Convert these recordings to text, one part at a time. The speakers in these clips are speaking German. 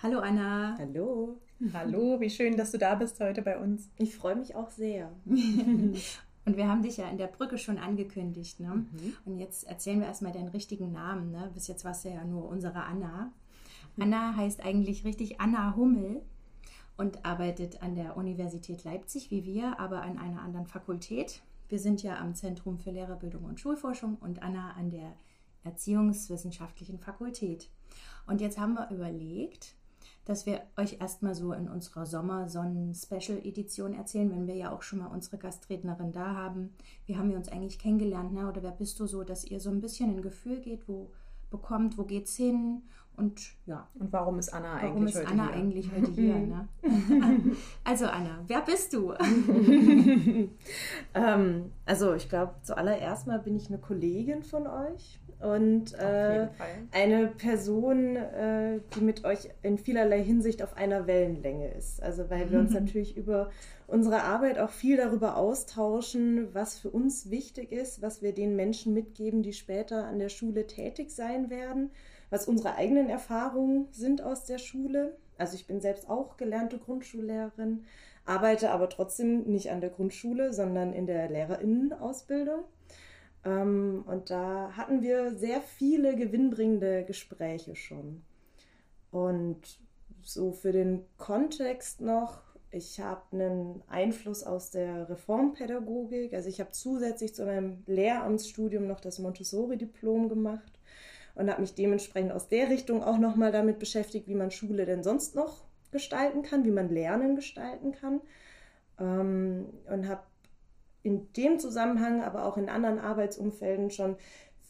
Hallo Anna. Hallo. Hallo, wie schön, dass du da bist heute bei uns. Ich freue mich auch sehr. Und wir haben dich ja in der Brücke schon angekündigt. Ne? Mhm. Und jetzt erzählen wir erstmal deinen richtigen Namen. Ne? Bis jetzt warst du ja nur unsere Anna. Anna heißt eigentlich richtig Anna Hummel und arbeitet an der Universität Leipzig wie wir, aber an einer anderen Fakultät. Wir sind ja am Zentrum für Lehrerbildung und Schulforschung und Anna an der Erziehungswissenschaftlichen Fakultät. Und jetzt haben wir überlegt, dass wir euch erstmal so in unserer Sommersonnen-Special-Edition erzählen, wenn wir ja auch schon mal unsere Gastrednerin da haben. Wie haben wir uns eigentlich kennengelernt? Ne? Oder wer bist du so, dass ihr so ein bisschen ein Gefühl geht, wo bekommt, wo geht's hin? Und ja. Und warum ist Anna warum eigentlich ist heute Anna hier? eigentlich heute hier? Ne? also Anna, wer bist du? ähm, also ich glaube, zuallererst mal bin ich eine Kollegin von euch und äh, eine Person, äh, die mit euch in vielerlei Hinsicht auf einer Wellenlänge ist. Also weil wir uns natürlich über unsere Arbeit auch viel darüber austauschen, was für uns wichtig ist, was wir den Menschen mitgeben, die später an der Schule tätig sein werden, was unsere eigenen Erfahrungen sind aus der Schule. Also ich bin selbst auch gelernte Grundschullehrerin, arbeite aber trotzdem nicht an der Grundschule, sondern in der Lehrerinnenausbildung. Ähm, und da hatten wir sehr viele gewinnbringende Gespräche schon. Und so für den Kontext noch, ich habe einen Einfluss aus der Reformpädagogik. Also ich habe zusätzlich zu meinem Lehramtsstudium noch das Montessori-Diplom gemacht und habe mich dementsprechend aus der Richtung auch nochmal damit beschäftigt, wie man Schule denn sonst noch gestalten kann, wie man Lernen gestalten kann. Ähm, und habe in dem Zusammenhang, aber auch in anderen Arbeitsumfelden schon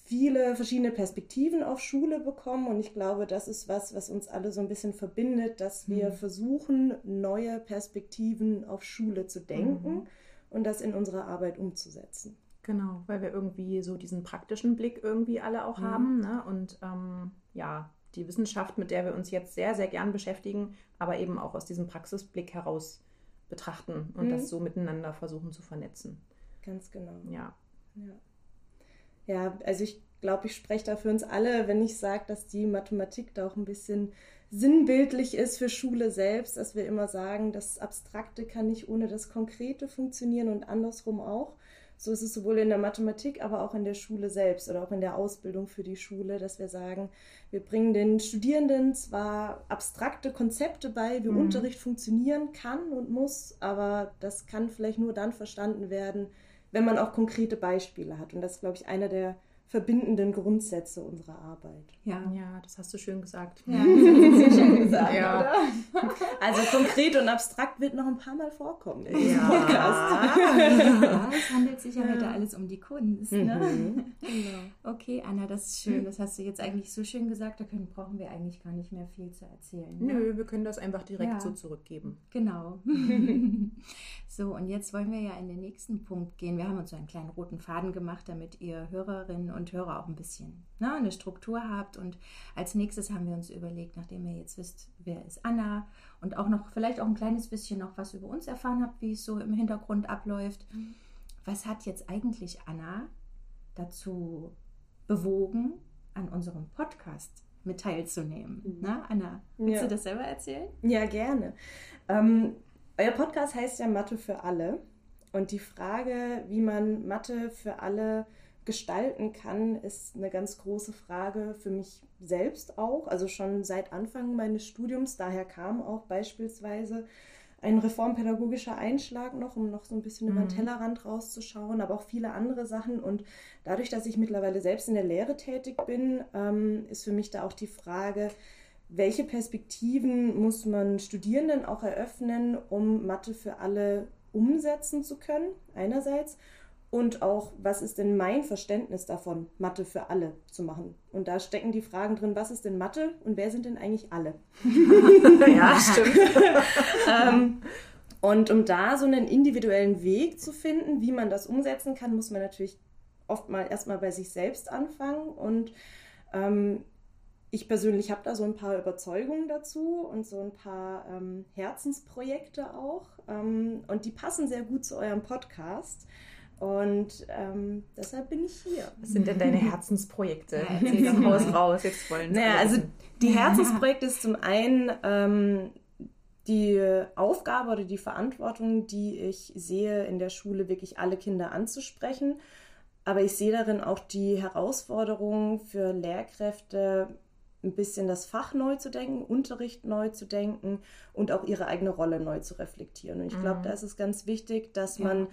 viele verschiedene Perspektiven auf Schule bekommen. Und ich glaube, das ist was, was uns alle so ein bisschen verbindet, dass wir mhm. versuchen, neue Perspektiven auf Schule zu denken mhm. und das in unserer Arbeit umzusetzen. Genau, weil wir irgendwie so diesen praktischen Blick irgendwie alle auch mhm. haben. Ne? Und ähm, ja, die Wissenschaft, mit der wir uns jetzt sehr, sehr gern beschäftigen, aber eben auch aus diesem Praxisblick heraus betrachten und mhm. das so miteinander versuchen zu vernetzen. Ganz genau. Ja. Ja, ja also ich glaube, ich spreche da für uns alle, wenn ich sage, dass die Mathematik da auch ein bisschen sinnbildlich ist für Schule selbst, dass wir immer sagen, das Abstrakte kann nicht ohne das Konkrete funktionieren und andersrum auch. So ist es sowohl in der Mathematik, aber auch in der Schule selbst oder auch in der Ausbildung für die Schule, dass wir sagen, wir bringen den Studierenden zwar abstrakte Konzepte bei, wie mhm. Unterricht funktionieren kann und muss, aber das kann vielleicht nur dann verstanden werden, wenn man auch konkrete Beispiele hat. Und das ist, glaube ich, einer der verbindenden Grundsätze unserer Arbeit. Ja, ja, das hast du schön gesagt. Ja, das hast du schön gesagt, ja. Also konkret und abstrakt wird noch ein paar Mal vorkommen in diesem ja. Podcast. Ja, es handelt sich ja heute alles um die Kunst. Ne? Mhm. Genau. Okay, Anna, das ist schön. Das hast du jetzt eigentlich so schön gesagt. Da können, brauchen wir eigentlich gar nicht mehr viel zu erzählen. Ne? Nö, wir können das einfach direkt ja. so zurückgeben. Genau. so, und jetzt wollen wir ja in den nächsten Punkt gehen. Wir haben uns so einen kleinen roten Faden gemacht, damit ihr Hörerinnen und Hörer auch ein bisschen ne, eine Struktur habt. Und als nächstes haben wir uns überlegt, nachdem ihr jetzt wisst, wer ist Anna und auch noch vielleicht auch ein kleines bisschen noch was über uns erfahren habt, wie es so im Hintergrund abläuft. Mhm. Was hat jetzt eigentlich Anna dazu bewogen, an unserem Podcast mit teilzunehmen? Mhm. Na, Anna, willst ja. du das selber erzählen? Ja, gerne. Ähm, euer Podcast heißt ja Mathe für alle. Und die Frage, wie man Mathe für alle gestalten kann, ist eine ganz große Frage für mich selbst auch. Also schon seit Anfang meines Studiums. Daher kam auch beispielsweise ein reformpädagogischer Einschlag noch, um noch so ein bisschen mhm. über den mhm. Tellerrand rauszuschauen, aber auch viele andere Sachen. Und dadurch, dass ich mittlerweile selbst in der Lehre tätig bin, ähm, ist für mich da auch die Frage, welche Perspektiven muss man Studierenden auch eröffnen, um Mathe für alle umsetzen zu können, einerseits und auch, was ist denn mein Verständnis davon, Mathe für alle zu machen? Und da stecken die Fragen drin, was ist denn Mathe und wer sind denn eigentlich alle? ja, stimmt. ähm, und um da so einen individuellen Weg zu finden, wie man das umsetzen kann, muss man natürlich oft mal erstmal bei sich selbst anfangen. Und ähm, ich persönlich habe da so ein paar Überzeugungen dazu und so ein paar ähm, Herzensprojekte auch. Ähm, und die passen sehr gut zu eurem Podcast Und ähm, deshalb bin ich hier. Was sind denn deine Herzensprojekte? Ja, raus, raus. Jetzt wollen naja, also die Herzensprojekte ist zum einen ähm, die Aufgabe oder die Verantwortung, die ich sehe, in der Schule wirklich alle Kinder anzusprechen. Aber ich sehe darin auch die Herausforderung für Lehrkräfte, ein bisschen das Fach neu zu denken, Unterricht neu zu denken und auch ihre eigene Rolle neu zu reflektieren. Und ich glaube, mhm. da ist es ganz wichtig, dass ja. man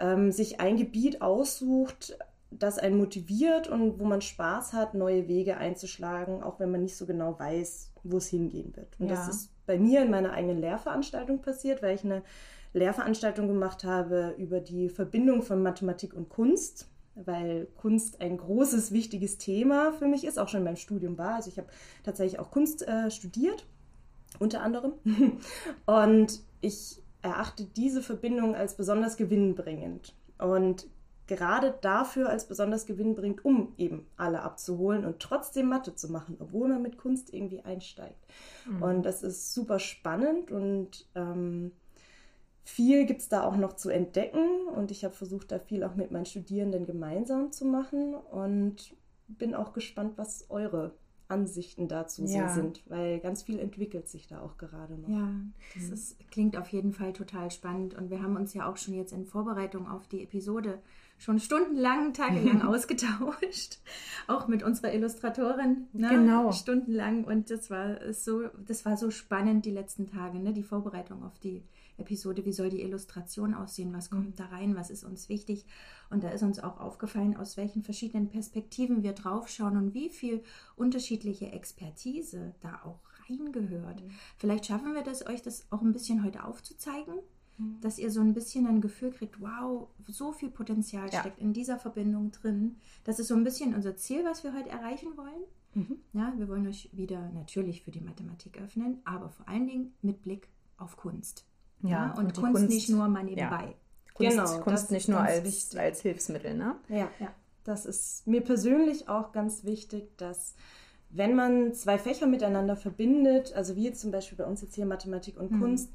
ähm, sich ein Gebiet aussucht, das einen motiviert und wo man Spaß hat, neue Wege einzuschlagen, auch wenn man nicht so genau weiß, wo es hingehen wird. Und ja. das ist bei mir in meiner eigenen Lehrveranstaltung passiert, weil ich eine Lehrveranstaltung gemacht habe über die Verbindung von Mathematik und Kunst, weil Kunst ein großes, wichtiges Thema für mich ist, auch schon in meinem Studium war. Also ich habe tatsächlich auch Kunst äh, studiert, unter anderem. Und ich erachte diese Verbindung als besonders gewinnbringend. Und gerade dafür als besonders gewinnbringend, um eben alle abzuholen und trotzdem Mathe zu machen, obwohl man mit Kunst irgendwie einsteigt. Mhm. Und das ist super spannend und ähm, viel gibt es da auch noch zu entdecken. Und ich habe versucht, da viel auch mit meinen Studierenden gemeinsam zu machen und bin auch gespannt, was eure Ansichten dazu ja. so sind, weil ganz viel entwickelt sich da auch gerade noch. Ja, das mhm. ist, klingt auf jeden Fall total spannend und wir haben uns ja auch schon jetzt in Vorbereitung auf die Episode schon stundenlang, tagelang ausgetauscht, auch mit unserer Illustratorin. Ne? Genau. Stundenlang und das war so, das war so spannend die letzten Tage, ne? die Vorbereitung auf die Episode, wie soll die Illustration aussehen, was kommt mhm. da rein, was ist uns wichtig. Und da ist uns auch aufgefallen, aus welchen verschiedenen Perspektiven wir draufschauen und wie viel unterschiedliche Expertise da auch reingehört. Mhm. Vielleicht schaffen wir das, euch das auch ein bisschen heute aufzuzeigen, mhm. dass ihr so ein bisschen ein Gefühl kriegt, wow, so viel Potenzial ja. steckt in dieser Verbindung drin. Das ist so ein bisschen unser Ziel, was wir heute erreichen wollen. Mhm. Ja, wir wollen euch wieder natürlich für die Mathematik öffnen, aber vor allen Dingen mit Blick auf Kunst. Ja, und, und Kunst, Kunst, nicht nur mal nebenbei. Ja. Kunst, genau, Kunst nicht nur als, als Hilfsmittel, ne? Ja, ja. Das ist mir persönlich auch ganz wichtig, dass wenn man zwei Fächer miteinander verbindet, also wie jetzt zum Beispiel bei uns jetzt hier Mathematik und mhm. Kunst,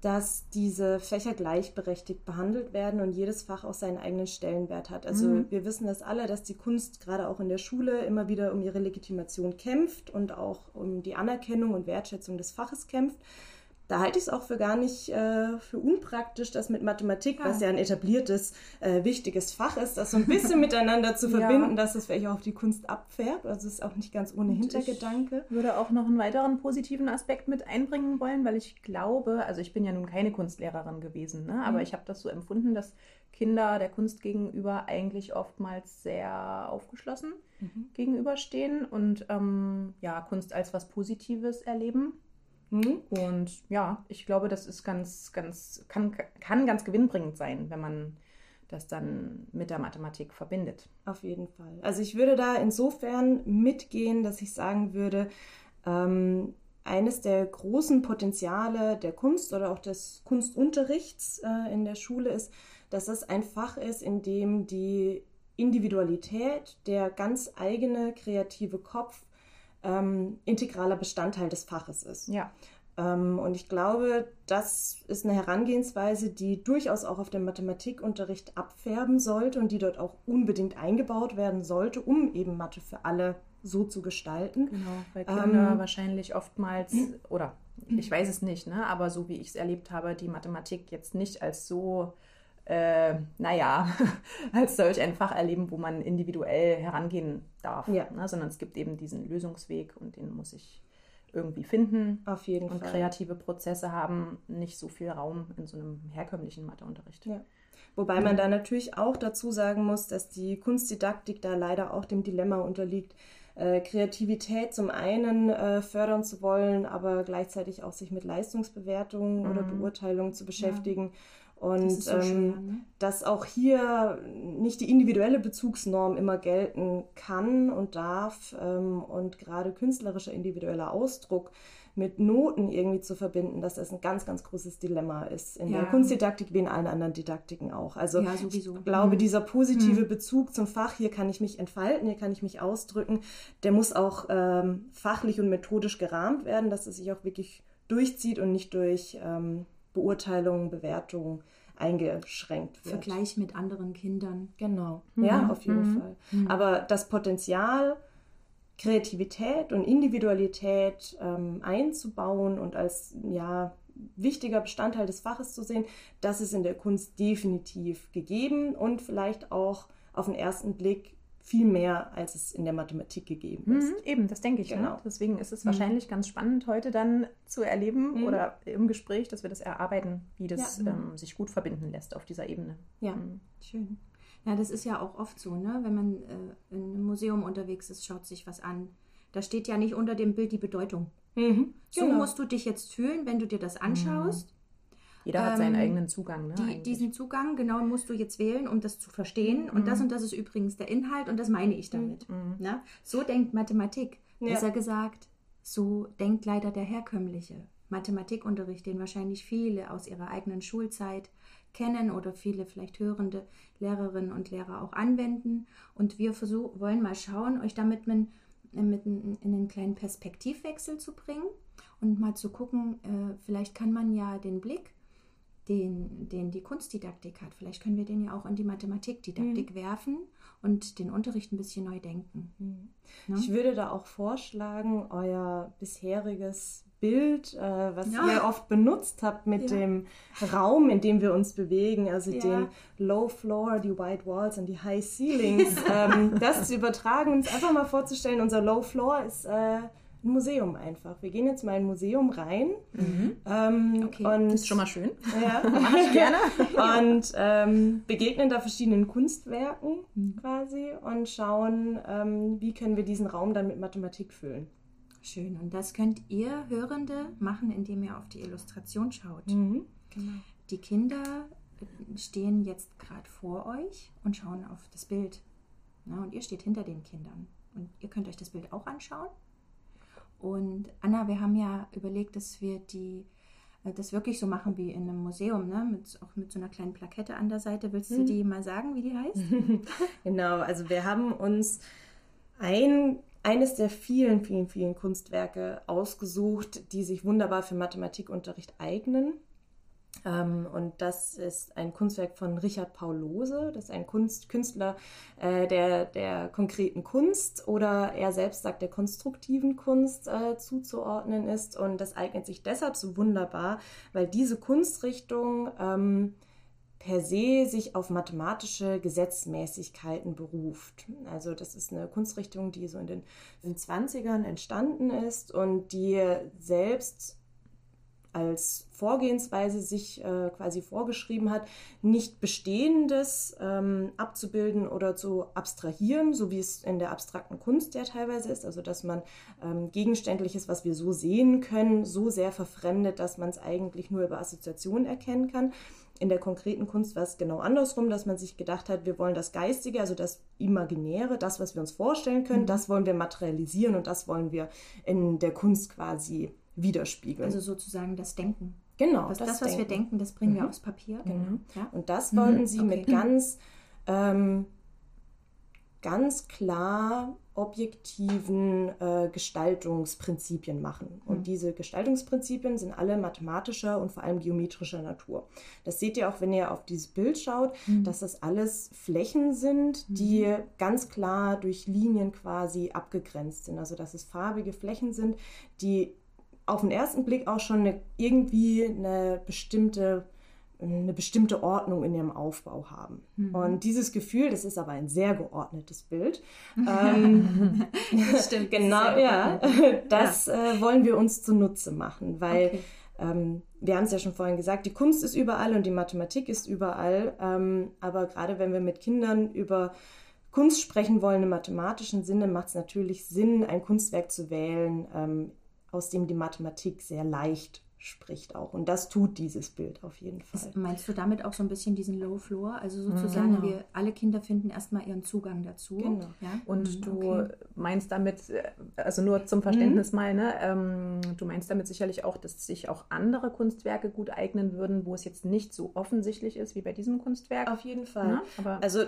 dass diese Fächer gleichberechtigt behandelt werden und jedes Fach auch seinen eigenen Stellenwert hat. Also mhm. wir wissen das alle, dass die Kunst gerade auch in der Schule immer wieder um ihre Legitimation kämpft und auch um die Anerkennung und Wertschätzung des Faches kämpft da halte ich es auch für gar nicht äh, für unpraktisch, das mit Mathematik, ja. was ja ein etabliertes, äh, wichtiges Fach ist, das so ein bisschen miteinander zu verbinden, ja. dass es vielleicht auch auf die Kunst abfärbt. Also es ist auch nicht ganz ohne Und Hintergedanke. Ich würde auch noch einen weiteren positiven Aspekt mit einbringen wollen, weil ich glaube, also ich bin ja nun keine Kunstlehrerin gewesen, ne? aber mhm. ich habe das so empfunden, dass Kinder der Kunst gegenüber eigentlich oftmals sehr aufgeschlossen mhm. gegenüberstehen und ähm, ja, Kunst als was Positives erleben. Mhm. Und ja, ich glaube, das ist ganz, ganz, kann, kann ganz gewinnbringend sein, wenn man das dann mit der Mathematik verbindet. Auf jeden Fall. Also ich würde da insofern mitgehen, dass ich sagen würde, ähm, eines der großen Potenziale der Kunst oder auch des Kunstunterrichts äh, in der Schule ist, dass es ein Fach ist, in dem die Individualität, der ganz eigene kreative Kopf ähm, integraler Bestandteil des Faches ist. Ja. Ähm, und ich glaube, das ist eine Herangehensweise, die durchaus auch auf den Mathematikunterricht abfärben sollte und die dort auch unbedingt eingebaut werden sollte, um eben Mathe für alle so zu gestalten. Genau, weil Kinder ähm, wahrscheinlich oftmals, oder ich weiß es nicht, ne, aber so wie ich es erlebt habe, die Mathematik jetzt nicht als so äh, naja, als solch ein Fach erleben, wo man individuell herangehen darf, ja. ne? sondern es gibt eben diesen Lösungsweg und den muss ich irgendwie finden. Auf jeden und Fall. kreative Prozesse haben nicht so viel Raum in so einem herkömmlichen Matheunterricht. Ja. Wobei man da natürlich auch dazu sagen muss, dass die Kunstdidaktik da leider auch dem Dilemma unterliegt, äh, Kreativität zum einen äh, fördern zu wollen, aber gleichzeitig auch sich mit Leistungsbewertungen mhm. oder Beurteilungen zu beschäftigen. Ja. Und das ähm, schwer, ne? dass auch hier nicht die individuelle Bezugsnorm immer gelten kann und darf ähm, und gerade künstlerischer individueller Ausdruck mit Noten irgendwie zu verbinden, dass das ein ganz, ganz großes Dilemma ist. In ja. der Kunstdidaktik wie in allen anderen Didaktiken auch. Also ja, ich glaube, mhm. dieser positive mhm. Bezug zum Fach, hier kann ich mich entfalten, hier kann ich mich ausdrücken, der muss auch ähm, fachlich und methodisch gerahmt werden, dass es sich auch wirklich durchzieht und nicht durch ähm, Beurteilungen, Bewertungen eingeschränkt wird. Vergleich mit anderen Kindern. Genau, mhm. ja, auf jeden mhm. Fall. Mhm. Aber das Potenzial, Kreativität und Individualität ähm, einzubauen und als ja, wichtiger Bestandteil des Faches zu sehen, das ist in der Kunst definitiv gegeben und vielleicht auch auf den ersten Blick viel mehr, als es in der Mathematik gegeben ist. Mhm, eben, das denke ich. Ne? Genau. Ne? Deswegen ist es mhm. wahrscheinlich ganz spannend, heute dann zu erleben mhm. oder im Gespräch, dass wir das erarbeiten, wie das ja. ähm, sich gut verbinden lässt auf dieser Ebene. Ja, mhm. schön. Ja, das ist ja auch oft so, ne? wenn man äh, in einem Museum unterwegs ist, schaut sich was an. Da steht ja nicht unter dem Bild die Bedeutung. Mhm, so genau. musst du dich jetzt fühlen, wenn du dir das anschaust. Jeder hat seinen ähm, eigenen Zugang. Ne, die, diesen Zugang, genau, musst du jetzt wählen, um das zu verstehen. Mhm. Und das und das ist übrigens der Inhalt und das meine ich damit. Mhm. Ne? So denkt Mathematik. Ja. Besser gesagt, so denkt leider der herkömmliche Mathematikunterricht, den wahrscheinlich viele aus ihrer eigenen Schulzeit kennen oder viele vielleicht hörende Lehrerinnen und Lehrer auch anwenden. Und wir versuch, wollen mal schauen, euch damit mit, mit in einen kleinen Perspektivwechsel zu bringen und mal zu gucken, äh, vielleicht kann man ja den Blick den, den die Kunstdidaktik hat. Vielleicht können wir den ja auch in die Mathematikdidaktik mhm. werfen und den Unterricht ein bisschen neu denken. Mhm. Ne? Ich würde da auch vorschlagen, euer bisheriges Bild, äh, was ja. ihr oft benutzt habt mit ja. dem Raum, in dem wir uns bewegen, also ja. den Low Floor, die White Walls und die High Ceilings, ähm, das zu übertragen, uns einfach mal vorzustellen, unser Low Floor ist äh, Museum einfach. Wir gehen jetzt mal in ein Museum rein. Mhm. Ähm, okay, und, das ist schon mal schön. Ja, mache ich gerne. und ähm, begegnen da verschiedenen Kunstwerken mhm. quasi und schauen, ähm, wie können wir diesen Raum dann mit Mathematik füllen. Schön. Und das könnt ihr Hörende machen, indem ihr auf die Illustration schaut. Mhm. Genau. Die Kinder stehen jetzt gerade vor euch und schauen auf das Bild. Na, und ihr steht hinter den Kindern. Und ihr könnt euch das Bild auch anschauen und Anna, wir haben ja überlegt, dass wir die äh, das wirklich so machen wie in einem Museum, ne? Mit, auch mit so einer kleinen Plakette an der Seite. Willst du hm. die mal sagen, wie die heißt? genau, also wir haben uns ein, eines der vielen, vielen, vielen Kunstwerke ausgesucht, die sich wunderbar für Mathematikunterricht eignen. Ähm, und das ist ein Kunstwerk von Richard Paul Lose. Das ist ein Kunst, Künstler äh, der, der konkreten Kunst oder er selbst sagt, der konstruktiven Kunst äh, zuzuordnen ist. Und das eignet sich deshalb so wunderbar, weil diese Kunstrichtung ähm, per se sich auf mathematische Gesetzmäßigkeiten beruft. Also das ist eine Kunstrichtung, die so in den 20ern entstanden ist und die selbst als Vorgehensweise sich äh, quasi vorgeschrieben hat, nicht Bestehendes ähm, abzubilden oder zu abstrahieren, so wie es in der abstrakten Kunst ja teilweise ist, also dass man ähm, Gegenständliches, was wir so sehen können, so sehr verfremdet, dass man es eigentlich nur über Assoziationen erkennen kann. In der konkreten Kunst war es genau andersrum, dass man sich gedacht hat, wir wollen das Geistige, also das Imaginäre, das, was wir uns vorstellen können, mhm. das wollen wir materialisieren und das wollen wir in der Kunst quasi widerspiegeln. Also sozusagen das Denken. Genau. Das, das, das was Denken. wir denken, das bringen mhm. wir aufs Papier. Genau. Ja? Und das wollten mhm. sie okay. mit ganz, ähm, ganz klar objektiven äh, Gestaltungsprinzipien machen. Und mhm. diese Gestaltungsprinzipien sind alle mathematischer und vor allem geometrischer Natur. Das seht ihr auch, wenn ihr auf dieses Bild schaut, mhm. dass das alles Flächen sind, die mhm. ganz klar durch Linien quasi abgegrenzt sind. Also dass es farbige Flächen sind, die auf den ersten Blick auch schon eine, irgendwie eine bestimmte, eine bestimmte Ordnung in ihrem Aufbau haben. Mhm. Und dieses Gefühl, das ist aber ein sehr geordnetes Bild. ähm, das stimmt. genau, ja. Das ja. Äh, wollen wir uns zunutze machen, weil okay. ähm, wir haben es ja schon vorhin gesagt, die Kunst ist überall und die Mathematik ist überall. Ähm, aber gerade wenn wir mit Kindern über Kunst sprechen wollen im mathematischen Sinne, macht es natürlich Sinn, ein Kunstwerk zu wählen, ähm, aus dem die Mathematik sehr leicht spricht auch. Und das tut dieses Bild auf jeden Fall. Ist, meinst du damit auch so ein bisschen diesen Low Floor? Also sozusagen, genau. wir alle Kinder finden erstmal ihren Zugang dazu. Genau. Ja? Und mhm, du okay. meinst damit, äh, also nur zum Verständnis mhm. mal, ne, ähm, du meinst damit sicherlich auch, dass sich auch andere Kunstwerke gut eignen würden, wo es jetzt nicht so offensichtlich ist wie bei diesem Kunstwerk. Auf jeden Fall. Ja, aber also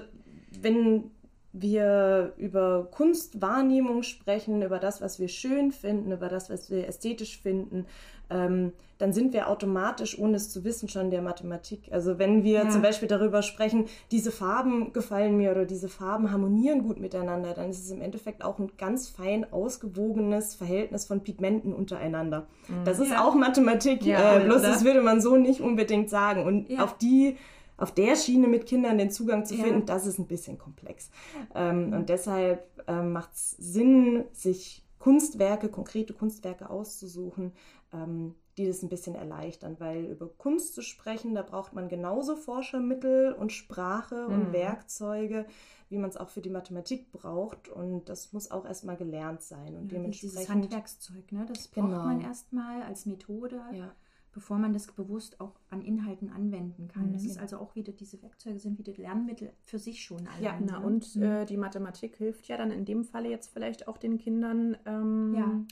wenn wir über Kunstwahrnehmung sprechen, über das, was wir schön finden, über das, was wir ästhetisch finden, ähm, dann sind wir automatisch, ohne es zu wissen, schon der Mathematik. Also wenn wir ja. zum Beispiel darüber sprechen, diese Farben gefallen mir oder diese Farben harmonieren gut miteinander, dann ist es im Endeffekt auch ein ganz fein ausgewogenes Verhältnis von Pigmenten untereinander. Mhm. Das ist ja. auch Mathematik, ja, äh, bloß das würde man so nicht unbedingt sagen. Und auf die auf der Schiene mit Kindern den Zugang zu finden, das ist ein bisschen komplex. Ähm. Und deshalb ähm, macht es Sinn, sich Kunstwerke, konkrete Kunstwerke auszusuchen, ähm, die das ein bisschen erleichtern, weil über Kunst zu sprechen, da braucht man genauso Forschermittel und Sprache und mhm. Werkzeuge, wie man es auch für die Mathematik braucht. Und das muss auch erstmal gelernt sein. Und ja, dementsprechend. Dieses Handwerkszeug, ne? das braucht genau. man erstmal als Methode. Ja. Bevor man das bewusst auch an Inhalten anwenden kann. Mhm. Das ist also auch wieder, diese Werkzeuge sind wieder Lernmittel für sich schon. Allein, ja, na, ne? und mhm. äh, die Mathematik hilft ja dann in dem Falle jetzt vielleicht auch den Kindern, ähm, ja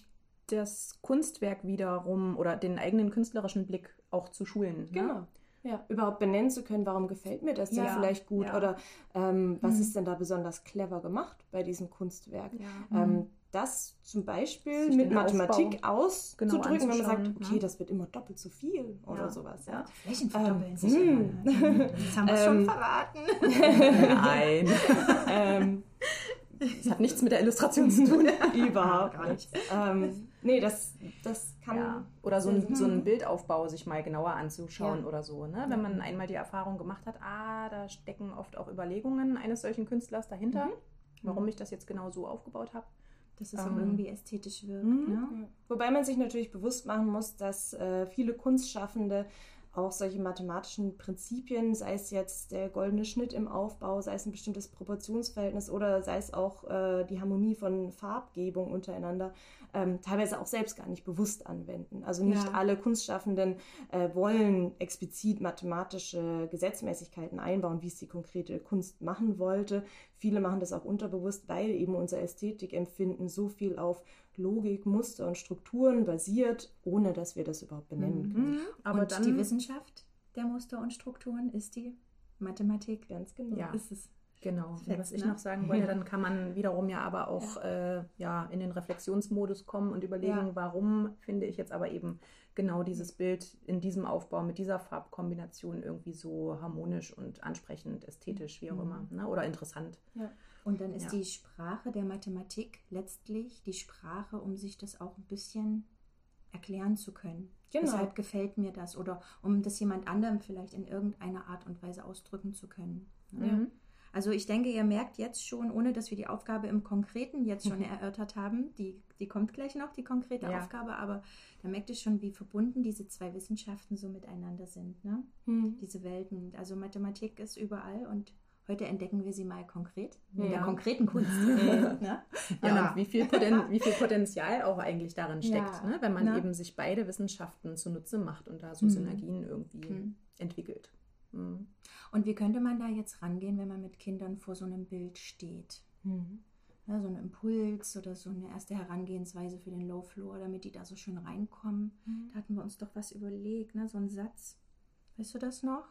das Kunstwerk wiederum oder den eigenen künstlerischen Blick auch zu schulen. Ne? Genau. Ne? Ja, überhaupt benennen zu können, warum gefällt mir das denn ja, vielleicht gut ja. oder ähm, was mhm. ist denn da besonders clever gemacht bei diesem Kunstwerk. Ja. Ähm, mhm. Das zum Beispiel mit Mathematik Aufbau auszudrücken, genau wenn man sagt, okay, ne? das wird immer doppelt so viel oder sowas. Ja. Flächen verdoppeln ähm, sich hm. Das haben wir schon ähm, verraten. Nein. ähm, das hat nichts mit der Illustration zu tun. Überhaupt nicht. Ähm, nee, das, das kann. Ja. Oder so ein, so ein Bildaufbau sich mal genauer anzuschauen ja. oder so. Ne? Wenn man einmal die Erfahrung gemacht hat, ah, da stecken oft auch Überlegungen eines solchen Künstlers dahinter, mhm. warum mhm. ich das jetzt genau so aufgebaut habe. Dass es ähm, auch irgendwie ästhetisch wirkt. Mhm. Ne? Wobei man sich natürlich bewusst machen muss, dass äh, viele Kunstschaffende auch solche mathematischen Prinzipien, sei es jetzt der goldene Schnitt im Aufbau, sei es ein bestimmtes Proportionsverhältnis oder sei es auch äh, die Harmonie von Farbgebung untereinander, ähm, teilweise auch selbst gar nicht bewusst anwenden. Also nicht ja. alle Kunstschaffenden äh, wollen explizit mathematische Gesetzmäßigkeiten einbauen, wie es die konkrete Kunst machen wollte. Viele machen das auch unterbewusst, weil eben unser Ästhetikempfinden so viel auf Logik, Muster und Strukturen basiert, ohne dass wir das überhaupt benennen mhm. können. Aber und dann die Wissenschaft der Muster und Strukturen ist die Mathematik. Ganz genau. Ja. Ist es. Genau. Fetzt, was ich ne? noch sagen wollte, dann kann man wiederum ja aber auch ja. Äh, ja in den Reflexionsmodus kommen und überlegen, ja. warum finde ich jetzt aber eben genau dieses Bild in diesem Aufbau mit dieser Farbkombination irgendwie so harmonisch und ansprechend, ästhetisch, wie auch mhm. immer, ne? oder interessant. Ja. Und dann ist ja. die Sprache der Mathematik letztlich die Sprache, um sich das auch ein bisschen erklären zu können. Genau. Deshalb gefällt mir das oder um das jemand anderem vielleicht in irgendeiner Art und Weise ausdrücken zu können. Ne? Mhm. Also ich denke, ihr merkt jetzt schon, ohne dass wir die Aufgabe im Konkreten jetzt schon erörtert haben, die, die kommt gleich noch, die konkrete ja. Aufgabe, aber da merkt ihr schon, wie verbunden diese zwei Wissenschaften so miteinander sind, ne? Mhm. diese Welten. Also Mathematik ist überall und Heute entdecken wir sie mal konkret in ja. der konkreten Kunst. ne? Ja, und wie viel, Poten wie viel Potenzial auch eigentlich darin steckt, ja. ne? wenn man Na? eben sich beide Wissenschaften zunutze macht und da so mhm. Synergien irgendwie mhm. entwickelt. Mhm. Und wie könnte man da jetzt rangehen, wenn man mit Kindern vor so einem Bild steht? Ja, so ein Impuls oder so eine erste Herangehensweise für den Low Floor, damit die da so schön reinkommen. Mhm. Da hatten wir uns doch was überlegt, ne? so ein Satz. Weißt du das noch?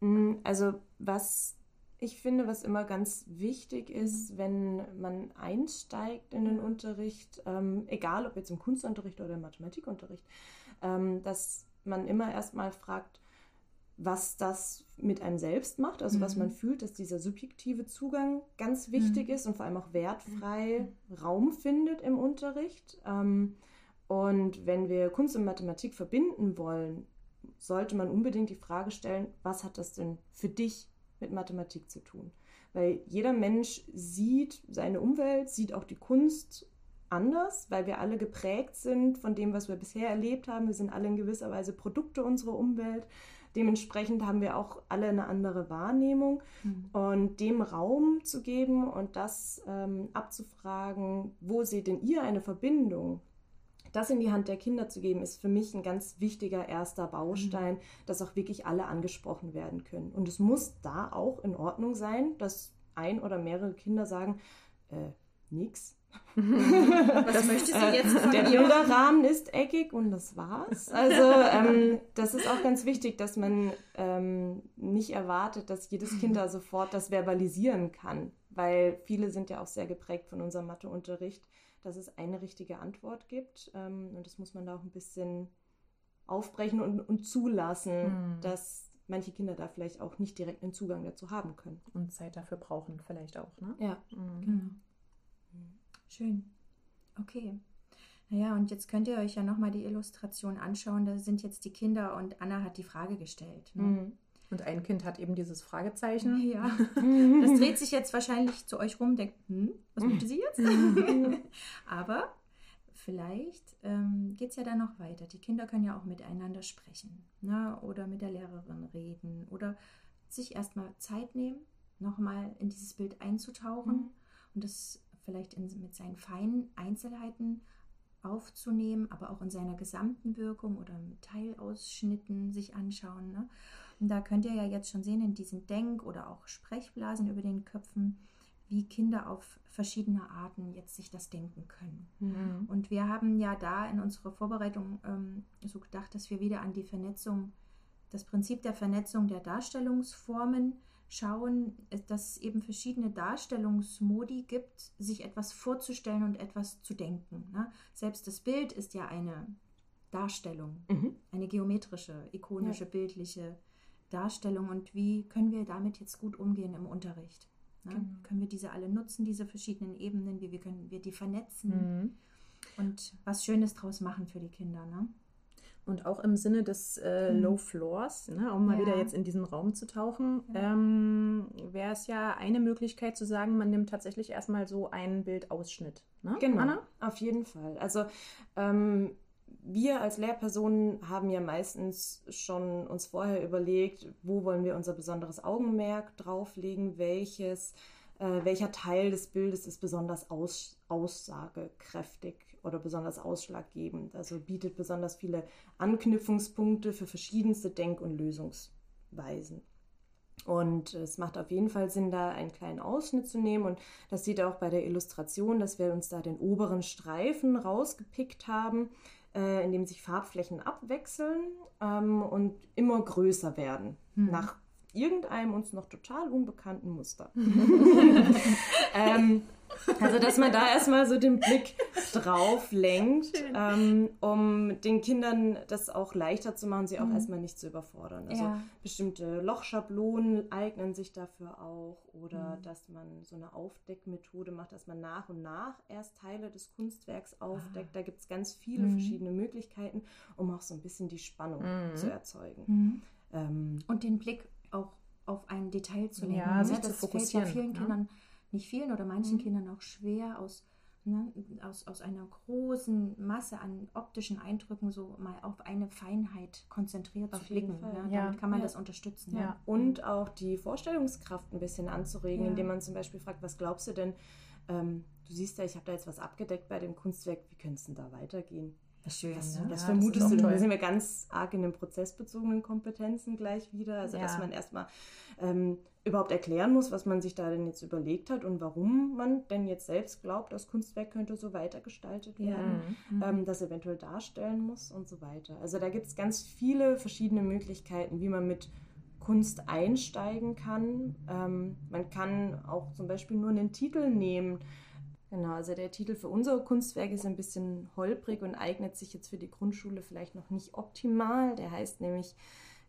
Mhm, also was ich finde, was immer ganz wichtig ist, wenn man einsteigt in den Unterricht, ähm, egal ob jetzt im Kunstunterricht oder im Mathematikunterricht, ähm, dass man immer erstmal fragt, was das mit einem selbst macht, also mhm. was man fühlt, dass dieser subjektive Zugang ganz wichtig mhm. ist und vor allem auch wertfrei mhm. Raum findet im Unterricht. Ähm, und wenn wir Kunst und Mathematik verbinden wollen, sollte man unbedingt die Frage stellen, was hat das denn für dich mit Mathematik zu tun. Weil jeder Mensch sieht seine Umwelt, sieht auch die Kunst anders, weil wir alle geprägt sind von dem, was wir bisher erlebt haben. Wir sind alle in gewisser Weise Produkte unserer Umwelt. Dementsprechend haben wir auch alle eine andere Wahrnehmung. Mhm. Und dem Raum zu geben und das ähm, abzufragen, wo seht denn ihr eine Verbindung das in die Hand der Kinder zu geben, ist für mich ein ganz wichtiger erster Baustein, mhm. dass auch wirklich alle angesprochen werden können. Und es muss da auch in Ordnung sein, dass ein oder mehrere Kinder sagen, äh, nix. Was möchtest du jetzt von Der Bilderrahmen ist eckig und das war's. Also ähm, das ist auch ganz wichtig, dass man ähm, nicht erwartet, dass jedes Kind da sofort das verbalisieren kann weil viele sind ja auch sehr geprägt von unserem Matheunterricht, dass es eine richtige Antwort gibt. Ähm, und das muss man da auch ein bisschen aufbrechen und, und zulassen, mhm. dass manche Kinder da vielleicht auch nicht direkt einen Zugang dazu haben können. Und Zeit dafür brauchen vielleicht auch, ne? Ja, mhm. genau. Schön. Okay. Naja, und jetzt könnt ihr euch ja nochmal die Illustration anschauen. Da sind jetzt die Kinder und Anna hat die Frage gestellt. Ne? Mhm. Und ein Kind hat eben dieses Fragezeichen. Ja. Das dreht sich jetzt wahrscheinlich zu euch rum, denkt, hm, was möchte sie jetzt? Aber vielleicht ähm, geht es ja dann noch weiter. Die Kinder können ja auch miteinander sprechen ne? oder mit der Lehrerin reden oder sich erstmal Zeit nehmen, nochmal in dieses Bild einzutauchen mhm. und das vielleicht in, mit seinen feinen Einzelheiten aufzunehmen, aber auch in seiner gesamten Wirkung oder mit Teilausschnitten sich anschauen. Ne? Und da könnt ihr ja jetzt schon sehen in diesen Denk- oder auch Sprechblasen über den Köpfen, wie Kinder auf verschiedene Arten jetzt sich das denken können. Mhm. Und wir haben ja da in unserer Vorbereitung ähm, so gedacht, dass wir wieder an die Vernetzung, das Prinzip der Vernetzung der Darstellungsformen schauen, dass es eben verschiedene Darstellungsmodi gibt, sich etwas vorzustellen und etwas zu denken. Ne? Selbst das Bild ist ja eine Darstellung, mhm. eine geometrische, ikonische, ja. bildliche Darstellung. Und wie können wir damit jetzt gut umgehen im Unterricht? Ne? Genau. Können wir diese alle nutzen, diese verschiedenen Ebenen? Wie, wie können wir die vernetzen? Mhm. Und was Schönes draus machen für die Kinder. Ne? Und auch im Sinne des äh, mhm. Low Floors, ne, um mal ja. wieder jetzt in diesen Raum zu tauchen, ja. ähm, wäre es ja eine Möglichkeit zu sagen, man nimmt tatsächlich erstmal so einen Bildausschnitt. Ne? Genau, Anna? auf jeden Fall. Also ähm, wir als Lehrpersonen haben ja meistens schon uns vorher überlegt, wo wollen wir unser besonderes Augenmerk drauflegen, welches, äh, welcher Teil des Bildes ist besonders aus, aussagekräftig oder besonders ausschlaggebend. Also bietet besonders viele Anknüpfungspunkte für verschiedenste Denk- und Lösungsweisen. Und es macht auf jeden Fall Sinn, da einen kleinen Ausschnitt zu nehmen. Und das sieht auch bei der Illustration, dass wir uns da den oberen Streifen rausgepickt haben, äh, in dem sich Farbflächen abwechseln ähm, und immer größer werden. Hm. Nach irgendeinem uns noch total unbekannten Muster. ähm, also, dass man da erstmal so den Blick drauf lenkt, ähm, um den Kindern das auch leichter zu machen, sie auch mhm. erstmal nicht zu überfordern. Also ja. bestimmte Lochschablonen eignen sich dafür auch oder mhm. dass man so eine Aufdeckmethode macht, dass man nach und nach erst Teile des Kunstwerks aufdeckt. Ah. Da gibt es ganz viele mhm. verschiedene Möglichkeiten, um auch so ein bisschen die Spannung mhm. zu erzeugen. Mhm. Ähm, und den Blick auch auf ein Detail zu lenken. Ja, sich das zu fokussieren. fällt ja vielen Kindern nicht vielen oder manchen mhm. Kindern auch schwer aus, ne, aus, aus einer großen Masse an optischen Eindrücken so mal auf eine Feinheit konzentriert auf zu blicken. Ne? Ja. Damit kann man ja. das unterstützen. Ja. Und auch die Vorstellungskraft ein bisschen anzuregen, indem man zum Beispiel fragt, was glaubst du denn, ähm, du siehst ja, ich habe da jetzt was abgedeckt bei dem Kunstwerk, wie könnte es denn da weitergehen? Schön, was, ne? was ja, vermutest du? Da sind wir ganz arg in den prozessbezogenen Kompetenzen gleich wieder. Also, ja. dass man erstmal ähm, überhaupt erklären muss, was man sich da denn jetzt überlegt hat und warum man denn jetzt selbst glaubt, das Kunstwerk könnte so weitergestaltet werden, ja. Mhm. ähm, das eventuell darstellen muss und so weiter. Also, da gibt es ganz viele verschiedene Möglichkeiten, wie man mit Kunst einsteigen kann. Ähm, man kann auch zum Beispiel nur einen Titel nehmen Genau, also der Titel für unser Kunstwerk ist ein bisschen holprig und eignet sich jetzt für die Grundschule vielleicht noch nicht optimal. Der heißt nämlich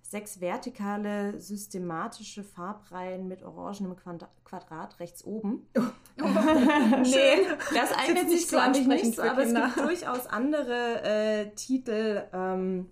sechs vertikale systematische Farbreihen mit orangenem Quadrat rechts oben. Oh. nee, das eignet sich glaube ich nicht, aber es gibt durchaus andere äh, Titel, ähm,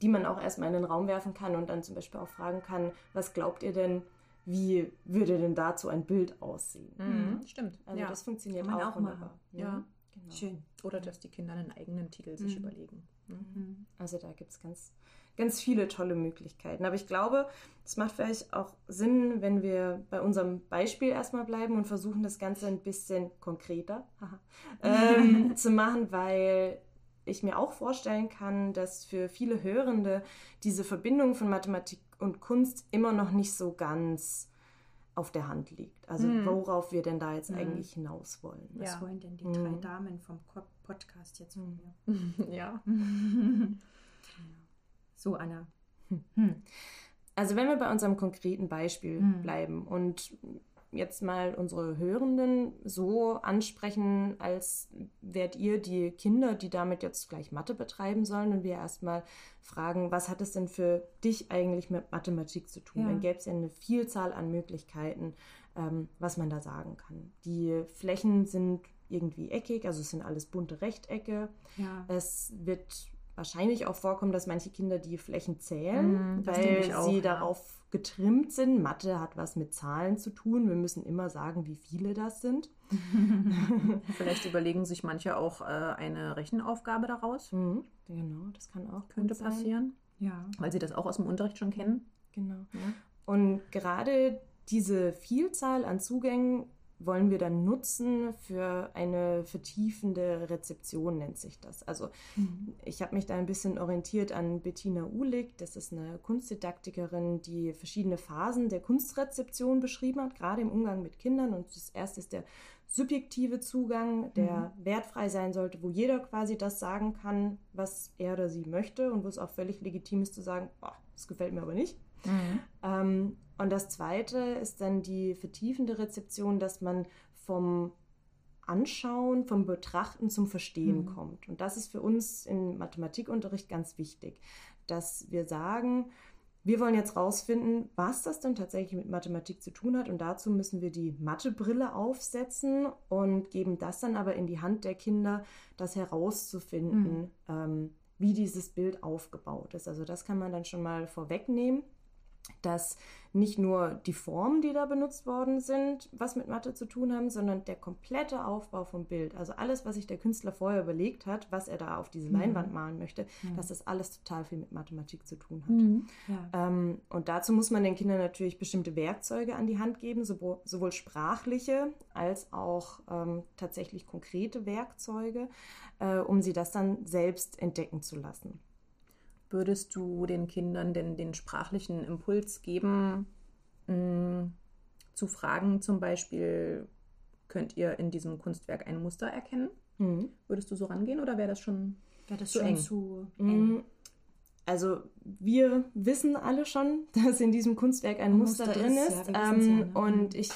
die man auch erstmal in den Raum werfen kann und dann zum Beispiel auch fragen kann, was glaubt ihr denn, wie würde denn dazu ein Bild aussehen? Mhm, stimmt. Also ja. das funktioniert Kann man auch, auch wunderbar. Ja, ja. Genau. schön. Oder dass die Kinder einen eigenen Titel sich mhm. überlegen. Mhm. Also da gibt es ganz, ganz viele tolle Möglichkeiten. Aber ich glaube, es macht vielleicht auch Sinn, wenn wir bei unserem Beispiel erstmal bleiben und versuchen, das Ganze ein bisschen konkreter ähm, zu machen, weil ich mir auch vorstellen kann, dass für viele Hörende diese Verbindung von Mathematik und Kunst immer noch nicht so ganz auf der Hand liegt. Also hm. worauf wir denn da jetzt hm. eigentlich hinaus wollen. Was ja. wollen denn die drei hm. Damen vom Podcast jetzt von mir? ja. so, Anna. Hm. Also wenn wir bei unserem konkreten Beispiel hm. bleiben und jetzt mal unsere Hörenden so ansprechen, als wärt ihr die Kinder, die damit jetzt gleich Mathe betreiben sollen und wir erstmal fragen, was hat es denn für dich eigentlich mit Mathematik zu tun? Ja. Dann gäbe es ja eine Vielzahl an Möglichkeiten, ähm, was man da sagen kann. Die Flächen sind irgendwie eckig, also es sind alles bunte Rechtecke. Ja. Es wird wahrscheinlich auch vorkommen, dass manche Kinder die Flächen zählen, mm, weil auch, sie ja. darauf getrimmt sind. Mathe hat was mit Zahlen zu tun. Wir müssen immer sagen, wie viele das sind. Vielleicht überlegen sich manche auch äh, eine Rechenaufgabe daraus. Mhm, genau, das kann auch könnte passieren. Ja. Weil sie das auch aus dem Unterricht schon kennen. Genau. Ja. Und gerade diese Vielzahl an Zugängen wollen wir dann nutzen für eine vertiefende Rezeption, nennt sich das. Also mhm. ich habe mich da ein bisschen orientiert an Bettina Uhlig, das ist eine Kunstdidaktikerin, die verschiedene Phasen der Kunstrezeption beschrieben hat, gerade im Umgang mit Kindern. Und das erste ist der subjektive Zugang, der mhm. wertfrei sein sollte, wo jeder quasi das sagen kann, was er oder sie möchte und wo es auch völlig legitim ist zu sagen, oh, das gefällt mir aber nicht. Mhm. Ähm, und das Zweite ist dann die vertiefende Rezeption, dass man vom Anschauen, vom Betrachten zum Verstehen mhm. kommt. Und das ist für uns im Mathematikunterricht ganz wichtig, dass wir sagen, wir wollen jetzt rausfinden, was das denn tatsächlich mit Mathematik zu tun hat. Und dazu müssen wir die Mathebrille aufsetzen und geben das dann aber in die Hand der Kinder, das herauszufinden, mhm. ähm, wie dieses Bild aufgebaut ist. Also das kann man dann schon mal vorwegnehmen dass nicht nur die Formen, die da benutzt worden sind, was mit Mathe zu tun haben, sondern der komplette Aufbau vom Bild. Also alles, was sich der Künstler vorher überlegt hat, was er da auf diese mhm. Leinwand malen möchte, mhm. dass das alles total viel mit Mathematik zu tun hat. Mhm. Ja. Ähm, und dazu muss man den Kindern natürlich bestimmte Werkzeuge an die Hand geben, sowohl, sowohl sprachliche als auch ähm, tatsächlich konkrete Werkzeuge, äh, um sie das dann selbst entdecken zu lassen. Würdest du den Kindern denn den sprachlichen Impuls geben, mh, mm, zu fragen zum Beispiel, könnt ihr in diesem Kunstwerk ein Muster erkennen? Mhm. Würdest du so rangehen oder wäre das schon, wär das zu schon eng? zu mhm. eng? Also wir wissen alle schon, dass in diesem Kunstwerk ein, ein Muster, Muster, drin ist. ist. Ja, ähm, ja, ne? Und ich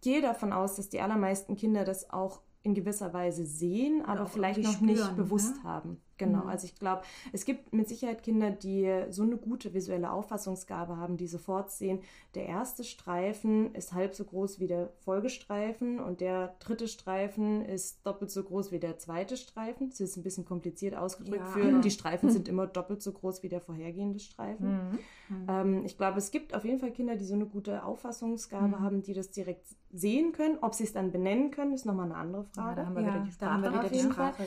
gehe davon aus, dass die allermeisten Kinder das auch in gewisser Weise sehen, aber vielleicht noch spüren, nicht bewusst ja? haben. Genau, mhm. also ich glaube, es gibt mit Sicherheit Kinder, die so eine gute visuelle Auffassungsgabe haben, die sofort sehen, der erste Streifen ist halb so groß wie der Folgestreifen und der dritte Streifen ist doppelt so groß wie der zweite Streifen. Das ist ein bisschen kompliziert ausgedrückt ja. für, die Streifen sind immer doppelt so groß wie der vorhergehende Streifen. Mhm. Mhm. Ähm, ich glaube, es gibt auf jeden Fall Kinder, die so eine gute Auffassungsgabe mhm. haben, die das direkt sehen können. Ob sie es dann benennen können, ist nochmal eine andere Frage. Ja, da haben wir ja, wieder die Sprache. Wieder die Sprache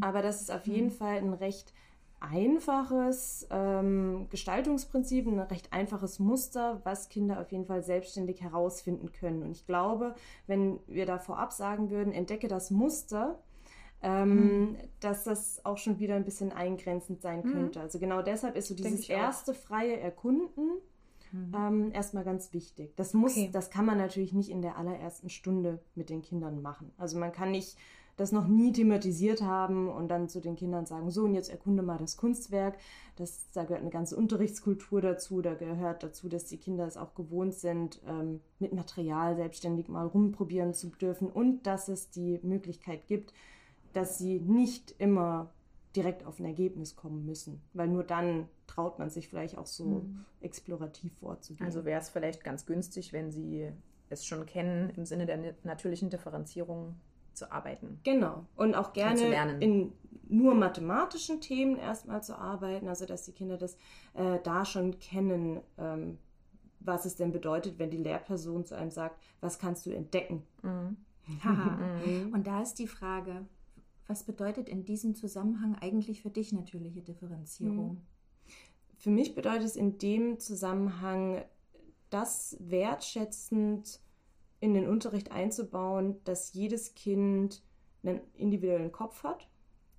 Aber das ist auf jeden mhm. Fall Fall ein recht einfaches ähm, Gestaltungsprinzip, ein recht einfaches Muster, was Kinder auf jeden Fall selbstständig herausfinden können. Und ich glaube, wenn wir da vorab sagen würden, entdecke das Muster, ähm, mhm. dass das auch schon wieder ein bisschen eingrenzend sein mhm. könnte. Also genau deshalb ist so dieses erste freie Erkunden mhm. ähm, erstmal ganz wichtig. Das muss, okay. das kann man natürlich nicht in der allerersten Stunde mit den Kindern machen. Also man kann nicht das noch nie thematisiert haben und dann zu den Kindern sagen, so und jetzt erkunde mal das Kunstwerk. Das, da gehört eine ganze Unterrichtskultur dazu, da gehört dazu, dass die Kinder es auch gewohnt sind, ähm, mit Material selbstständig mal rumprobieren zu dürfen und dass es die Möglichkeit gibt, dass sie nicht immer direkt auf ein Ergebnis kommen müssen, weil nur dann traut man sich vielleicht auch so mhm. explorativ vorzugehen. Also wäre es vielleicht ganz günstig, wenn sie es schon kennen im Sinne der natürlichen Differenzierung zu arbeiten. Genau. Und auch gerne und in nur mathematischen Themen erstmal zu arbeiten, also dass die Kinder das äh, da schon kennen, ähm, was es denn bedeutet, wenn die Lehrperson zu einem sagt, was kannst du entdecken? Mhm. mhm. Und da ist die Frage, was bedeutet in diesem Zusammenhang eigentlich für dich natürliche Differenzierung? Mhm. Für mich bedeutet es in dem Zusammenhang, das wertschätzend in den Unterricht einzubauen, dass jedes Kind einen individuellen Kopf hat,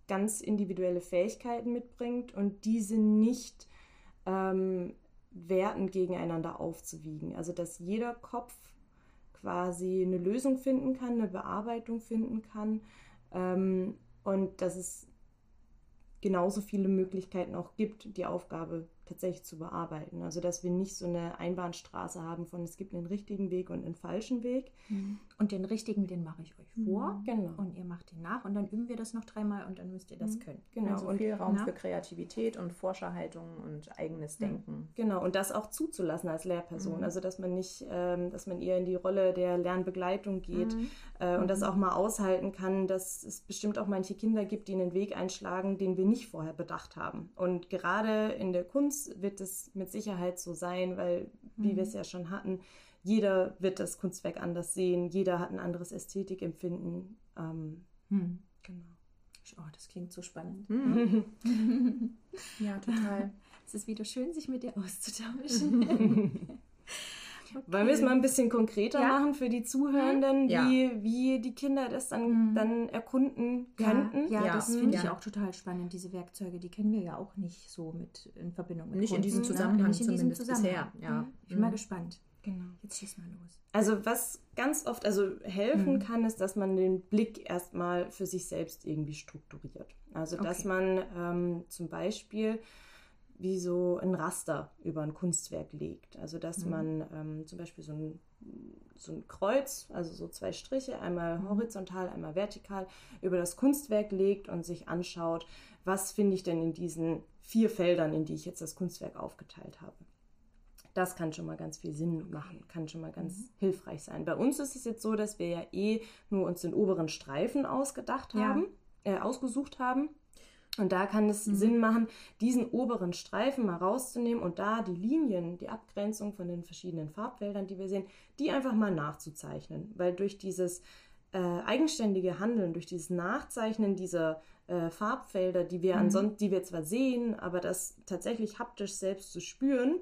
ganz individuelle Fähigkeiten mitbringt und diese nicht ähm, wertend gegeneinander aufzuwiegen. Also dass jeder Kopf quasi eine Lösung finden kann, eine Bearbeitung finden kann ähm, und dass es genauso viele Möglichkeiten auch gibt, die Aufgabe tatsächlich zu bearbeiten. Also dass wir nicht so eine Einbahnstraße haben von es gibt einen richtigen Weg und einen falschen Weg. Mhm. Und den richtigen, den mache ich euch vor. Mhm. Genau. Und ihr macht den nach und dann üben wir das noch dreimal und dann müsst ihr das mhm. können. Genau. Also viel Raum na? für Kreativität und Forscherhaltung und eigenes Denken. Genau. Und das auch zuzulassen als Lehrperson. Mhm. Also dass man nicht, ähm, dass man eher in die Rolle der Lernbegleitung geht äh, und das auch mal aushalten kann, dass es bestimmt auch manche Kinder gibt, die einen Weg einschlagen, den wir nicht vorher bedacht haben. Und gerade in der Kunst wird es mit Sicherheit so sein, weil, wie wir es ja schon hatten, jeder wird das Kunstwerk anders sehen, jeder hat ein anderes Ästhetikempfinden. Ähm, mhm. Genau. Oh, das klingt so spannend. Mhm. ja, total. Es ist wieder schön, sich mit dir auszutauschen. Okay. Wollen wir es mal ein bisschen konkreter ja. machen für die Zuhörenden, ja. wie, wie die Kinder das dann, mhm. dann erkunden könnten? Ja, ja das finde ich auch total spannend, diese Werkzeuge. Die kennen wir ja auch nicht so mit in Verbindung mit Nicht Kunden, in diesem Zusammenhang nicht in diesem Zusammenhang. bisher. Ja. Ich bin mhm. mal gespannt. Genau. Jetzt schieß mal los. Also was ganz oft also helfen mhm. kann, ist, dass man den Blick erstmal für sich selbst irgendwie strukturiert. Also dass okay. man ähm, zum Beispiel wie so ein Raster über ein Kunstwerk legt. Also dass mhm. man ähm, zum Beispiel so ein, so ein Kreuz, also so zwei Striche, einmal mhm. horizontal, einmal vertikal, über das Kunstwerk legt und sich anschaut, was finde ich denn in diesen vier Feldern, in die ich jetzt das Kunstwerk aufgeteilt habe. Das kann schon mal ganz viel Sinn machen, kann schon mal ganz mhm. hilfreich sein. Bei uns ist es jetzt so, dass wir ja eh nur uns den oberen Streifen ausgedacht haben, ja. äh, ausgesucht haben und da kann es mhm. Sinn machen, diesen oberen Streifen mal rauszunehmen und da die Linien, die Abgrenzung von den verschiedenen Farbfeldern, die wir sehen, die einfach mal nachzuzeichnen. Weil durch dieses äh, eigenständige Handeln, durch dieses Nachzeichnen dieser äh, Farbfelder, die wir mhm. ansonsten, die wir zwar sehen, aber das tatsächlich haptisch selbst zu spüren,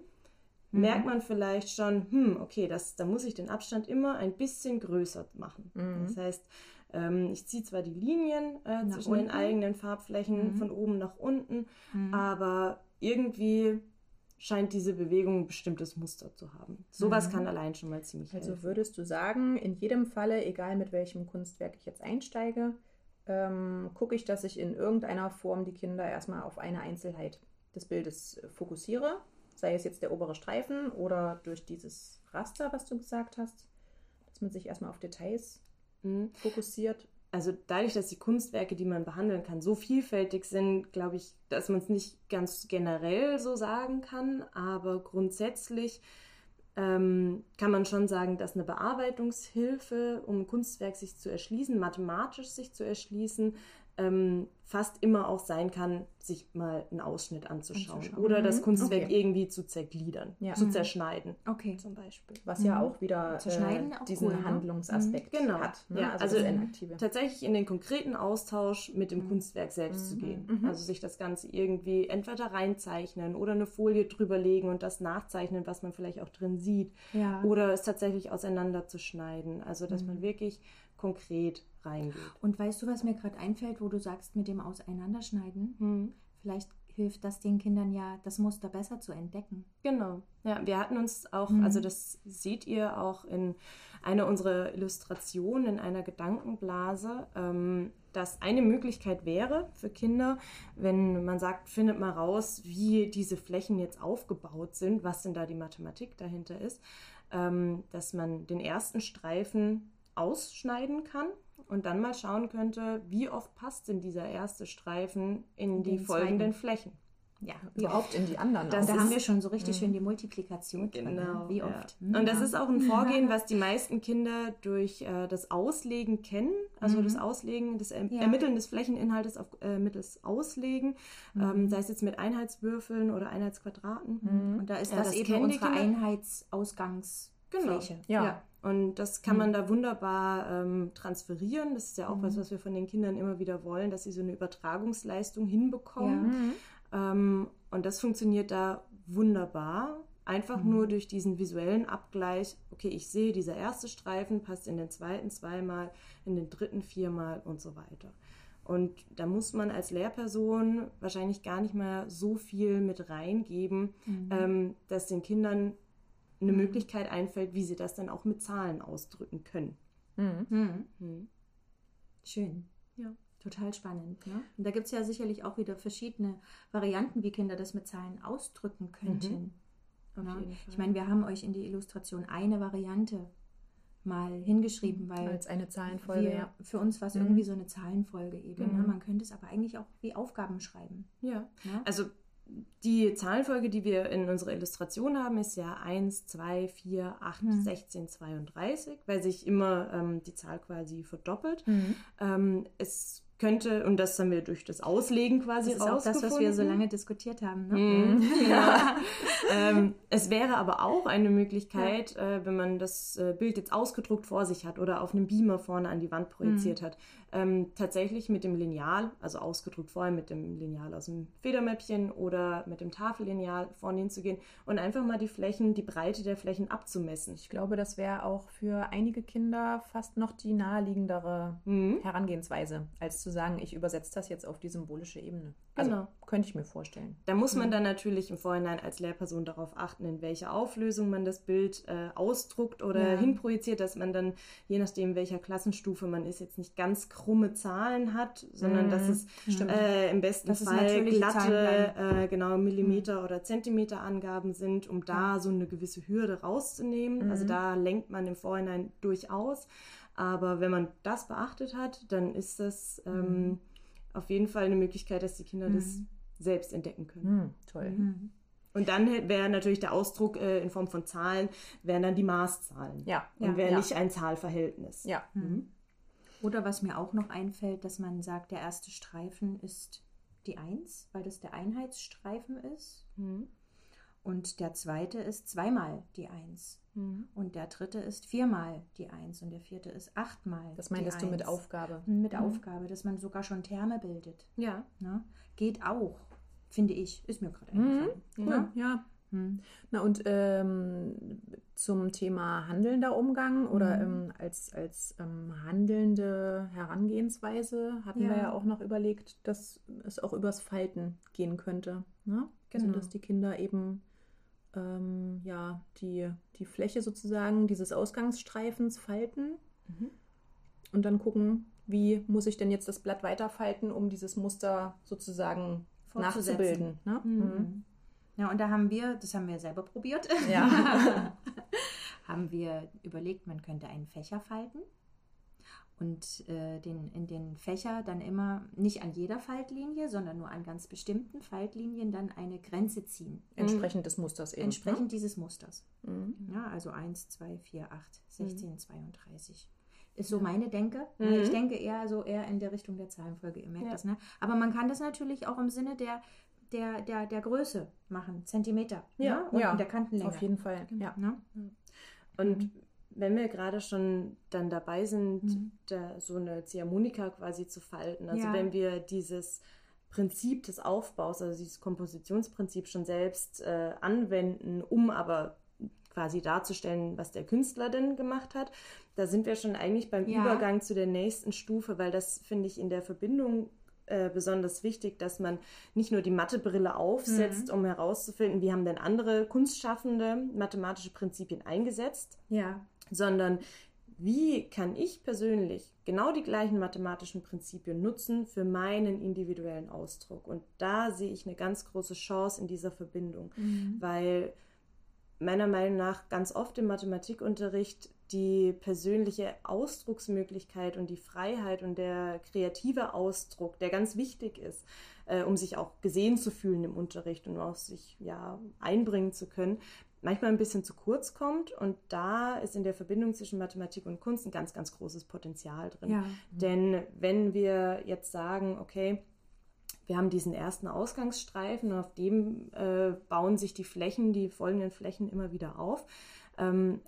mhm. merkt man vielleicht schon, hm, okay, das, da muss ich den Abstand immer ein bisschen größer machen. Mhm. Das heißt, ähm, ich ziehe zwar die Linien äh, zwischen unten. den eigenen Farbflächen mhm. von oben nach unten, mhm. aber irgendwie scheint diese Bewegung ein bestimmtes Muster zu haben. Sowas mhm. kann allein schon mal ziemlich Also helfen. würdest du sagen, in jedem Falle, egal mit welchem Kunstwerk ich jetzt einsteige, ähm, gucke ich, dass ich in irgendeiner Form die Kinder erstmal auf eine Einzelheit des Bildes fokussiere, sei es jetzt der obere Streifen oder durch dieses Raster, was du gesagt hast, dass man sich erstmal auf Details mhm. fokussiert. Also dadurch, dass die Kunstwerke, die man behandeln kann, so vielfältig sind, glaube ich, dass man es nicht ganz generell so sagen kann, aber grundsätzlich ähm, kann man schon sagen, dass eine Bearbeitungshilfe, um ein Kunstwerk sich zu erschließen, mathematisch sich zu erschließen, ähm, fast immer auch sein kann, sich mal einen Ausschnitt anzuschauen, anzuschauen. oder das mhm. Kunstwerk okay. irgendwie zu zergliedern, ja. zu mhm. zerschneiden. Okay. Zum Beispiel. Was ja mhm. auch wieder äh, diesen cool, ne? Handlungsaspekt genau. hat. Ne? Ja, also, also tatsächlich in den konkreten Austausch mit dem mhm. Kunstwerk selbst zu gehen. Mhm. Also sich das Ganze irgendwie entweder reinzeichnen oder eine Folie drüberlegen und das nachzeichnen, was man vielleicht auch drin sieht. Ja. Oder es tatsächlich auseinanderzuschneiden. Also dass man wirklich konkret reingeht. Und weißt du, was mir gerade einfällt, wo du sagst, mit dem Auseinanderschneiden? Hm. Vielleicht hilft das den Kindern ja, das Muster besser zu entdecken. Genau. Ja, wir hatten uns auch, mhm. also das seht ihr auch in einer unserer Illustrationen, in einer Gedankenblase, ähm, dass eine Möglichkeit wäre für Kinder, wenn man sagt, findet mal raus, wie diese Flächen jetzt aufgebaut sind, was denn da die Mathematik dahinter ist, ähm, dass man den ersten Streifen ausschneiden kann und dann mal schauen könnte, wie oft passt denn dieser erste Streifen in die folgenden zweiten. Flächen. Ja, überhaupt in die anderen. Das da haben wir schon so richtig mh. schön die Multiplikation. Drin, ne? Genau. Wie oft. Ja. Und das ist auch ein Vorgehen, was die meisten Kinder durch äh, das Auslegen kennen. Also mhm. das Auslegen, das er ja. Ermitteln des Flächeninhaltes auf, äh, mittels Auslegen. Mhm. Ähm, sei es jetzt mit Einheitswürfeln oder Einheitsquadraten. Mhm. Und da ist ja, das, das eben unsere Einheitsausgangsfläche. Genau. Ja. Und das kann man mhm. da wunderbar ähm, transferieren. Das ist ja auch mhm. was, was wir von den Kindern immer wieder wollen, dass sie so eine Übertragungsleistung hinbekommen. Ja. Ähm, und das funktioniert da wunderbar. Einfach mhm. nur durch diesen visuellen Abgleich. Okay, ich sehe, dieser erste Streifen passt in den zweiten zweimal, in den dritten viermal und so weiter. Und da muss man als Lehrperson wahrscheinlich gar nicht mehr so viel mit reingeben, mhm. ähm, dass den Kindern eine mhm. Möglichkeit einfällt, wie sie das dann auch mit Zahlen ausdrücken können. Mhm. Mhm. mhm. Schön. Ja. Total spannend. Ne? Und da gibt es ja sicherlich auch wieder verschiedene Varianten, wie Kinder das mit Zahlen ausdrücken könnten. Mhm. Ne? Ich meine, wir haben euch in die Illustration eine Variante mal hingeschrieben, weil als eine Zahlenfolge. Wir, ja. Für uns war es mhm. irgendwie so eine Zahlenfolge eben. Ne? Mhm. Ne? Man könnte es aber eigentlich auch wie Aufgaben schreiben. Ja. ja? Also die Zahlenfolge, die wir in unserer Illustration haben, ist ja 1, 2, 4, 8, mhm. 16, 32, weil sich immer ähm, die Zahl quasi verdoppelt. Mhm. Ähm, es könnte, und das haben wir durch das Auslegen quasi Das ist auch das, was wir so lange diskutiert haben. Ne? Mhm, ja. ähm, es wäre aber auch eine Möglichkeit, ja. äh, wenn man das äh, Bild jetzt ausgedruckt vor sich hat oder auf einem Beamer vorne an die Wand projiziert mhm. hat, ähm, tatsächlich mit dem Lineal, also ausgedruckt vorher mit dem Lineal aus dem Federmäppchen oder mit dem Tafellineal vorne hinzugehen und einfach mal die Flächen, die Breite der Flächen abzumessen. Ich glaube, das wäre auch für einige Kinder fast noch die naheliegendere mhm. Herangehensweise, als zu sagen, ich übersetze das jetzt auf die symbolische Ebene. Also genau. könnte ich mir vorstellen. Da muss man mhm. dann natürlich im Vorhinein als Lehrperson darauf achten, in welcher Auflösung man das Bild äh, ausdruckt oder ja. hinprojiziert, dass man dann, je nachdem, welcher Klassenstufe man ist, jetzt nicht ganz krumme Zahlen hat, sondern mhm. dass es äh, im besten das Fall glatte äh, genau Millimeter- mhm. oder Zentimeter-Angaben sind, um da so eine gewisse Hürde rauszunehmen. Also mhm. da lenkt man im Vorhinein durchaus. Aber wenn man das beachtet hat, dann ist das ähm, mhm. auf jeden Fall eine Möglichkeit, dass die Kinder das mhm. selbst entdecken können. toll. Und dann wäre natürlich der Ausdruck äh, in Form von Zahlen, wären dann die Maßzahlen. Ja. Und wäre ja. nicht ein Zahlverhältnis. Ja. Mhm. Oder was mir auch noch einfällt, dass man sagt, der erste Streifen ist die Eins, weil das der Einheitsstreifen ist. Mhm. Und der zweite ist zweimal die Eins. Mhm. Und der dritte ist viermal die Eins. Und der vierte ist achtmal. Das meintest du mit Aufgabe? Mit mhm. Aufgabe, dass man sogar schon Terme bildet. Ja. Ne? Geht auch, finde ich. Ist mir gerade mhm. eingefallen. Cool. Ja. ja. Hm. Na und ähm, zum Thema handelnder Umgang oder mhm. ähm, als, als ähm, handelnde Herangehensweise hatten ja. wir ja auch noch überlegt, dass es auch übers Falten gehen könnte. Ne? Also, genau. Also dass die Kinder eben ähm, ja, die, die Fläche sozusagen dieses Ausgangsstreifens falten mhm. und dann gucken, wie muss ich denn jetzt das Blatt weiterfalten, um dieses Muster sozusagen nachzubilden. Ne? Mhm. Mhm. Ja, und da haben wir, das haben wir selber probiert, ja. haben wir überlegt, man könnte einen Fächer falten und äh, den, in den Fächer dann immer nicht an jeder Faltlinie, sondern nur an ganz bestimmten Faltlinien dann eine Grenze ziehen. Entsprechend des Musters eben. Entsprechend ne? dieses Musters. Mhm. Ja, also 1, 2, 4, 8, 16, mhm. 32. Ist so ja. meine Denke. Mhm. Ich denke eher so eher in der Richtung der Zahlenfolge, ihr merkt ja. das, ne? Aber man kann das natürlich auch im Sinne der der, der, der Größe machen, Zentimeter. Ja, ne? und ja. der Kantenlänge. Auf jeden Fall. Ja. Ne? Und mhm. wenn wir gerade schon dann dabei sind, mhm. da so eine Ziehharmonika quasi zu falten, also ja. wenn wir dieses Prinzip des Aufbaus, also dieses Kompositionsprinzip schon selbst äh, anwenden, um aber quasi darzustellen, was der Künstler denn gemacht hat, da sind wir schon eigentlich beim ja. Übergang zu der nächsten Stufe, weil das finde ich in der Verbindung äh, besonders wichtig, dass man nicht nur die Mathebrille aufsetzt, mhm. um herauszufinden, wie haben denn andere Kunstschaffende mathematische Prinzipien eingesetzt, ja. sondern wie kann ich persönlich genau die gleichen mathematischen Prinzipien nutzen für meinen individuellen Ausdruck? Und da sehe ich eine ganz große Chance in dieser Verbindung, mhm. weil meiner Meinung nach ganz oft im Mathematikunterricht die persönliche Ausdrucksmöglichkeit und die Freiheit und der kreative Ausdruck, der ganz wichtig ist, äh, um sich auch gesehen zu fühlen im Unterricht und auch sich ja einbringen zu können, manchmal ein bisschen zu kurz kommt. Und da ist in der Verbindung zwischen Mathematik und Kunst ein ganz, ganz großes Potenzial drin. Ja. Denn wenn wir jetzt sagen, okay, wir haben diesen ersten Ausgangsstreifen und auf dem äh, bauen sich die Flächen, die folgenden Flächen immer wieder auf. Ähm,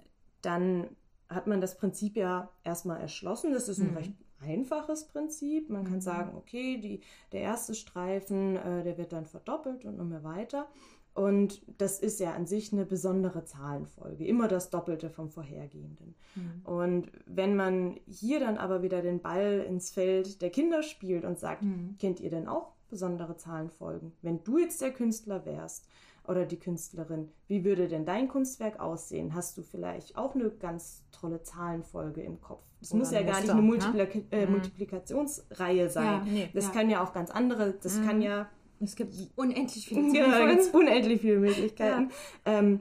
dann hat man das Prinzip ja erstmal erschlossen. Das ist ein mhm. recht einfaches Prinzip. Man kann mhm. sagen, okay, die, der erste Streifen, äh, der wird dann verdoppelt und immer weiter. Und das ist ja an sich eine besondere Zahlenfolge, immer das Doppelte vom vorhergehenden. Mhm. Und wenn man hier dann aber wieder den Ball ins Feld der Kinder spielt und sagt, mhm. kennt ihr denn auch besondere Zahlenfolgen? Wenn du jetzt der Künstler wärst oder die Künstlerin, wie würde denn dein Kunstwerk aussehen? Hast du vielleicht auch eine ganz tolle Zahlenfolge im Kopf? Es muss ja gar nicht eine Multiplika ne? äh, mhm. Multiplikationsreihe sein. Ja, nee, das ja. kann ja auch ganz andere, das mhm. kann ja. Es gibt unendlich viele Genau, es gibt unendlich viele Möglichkeiten. Ja. Ähm,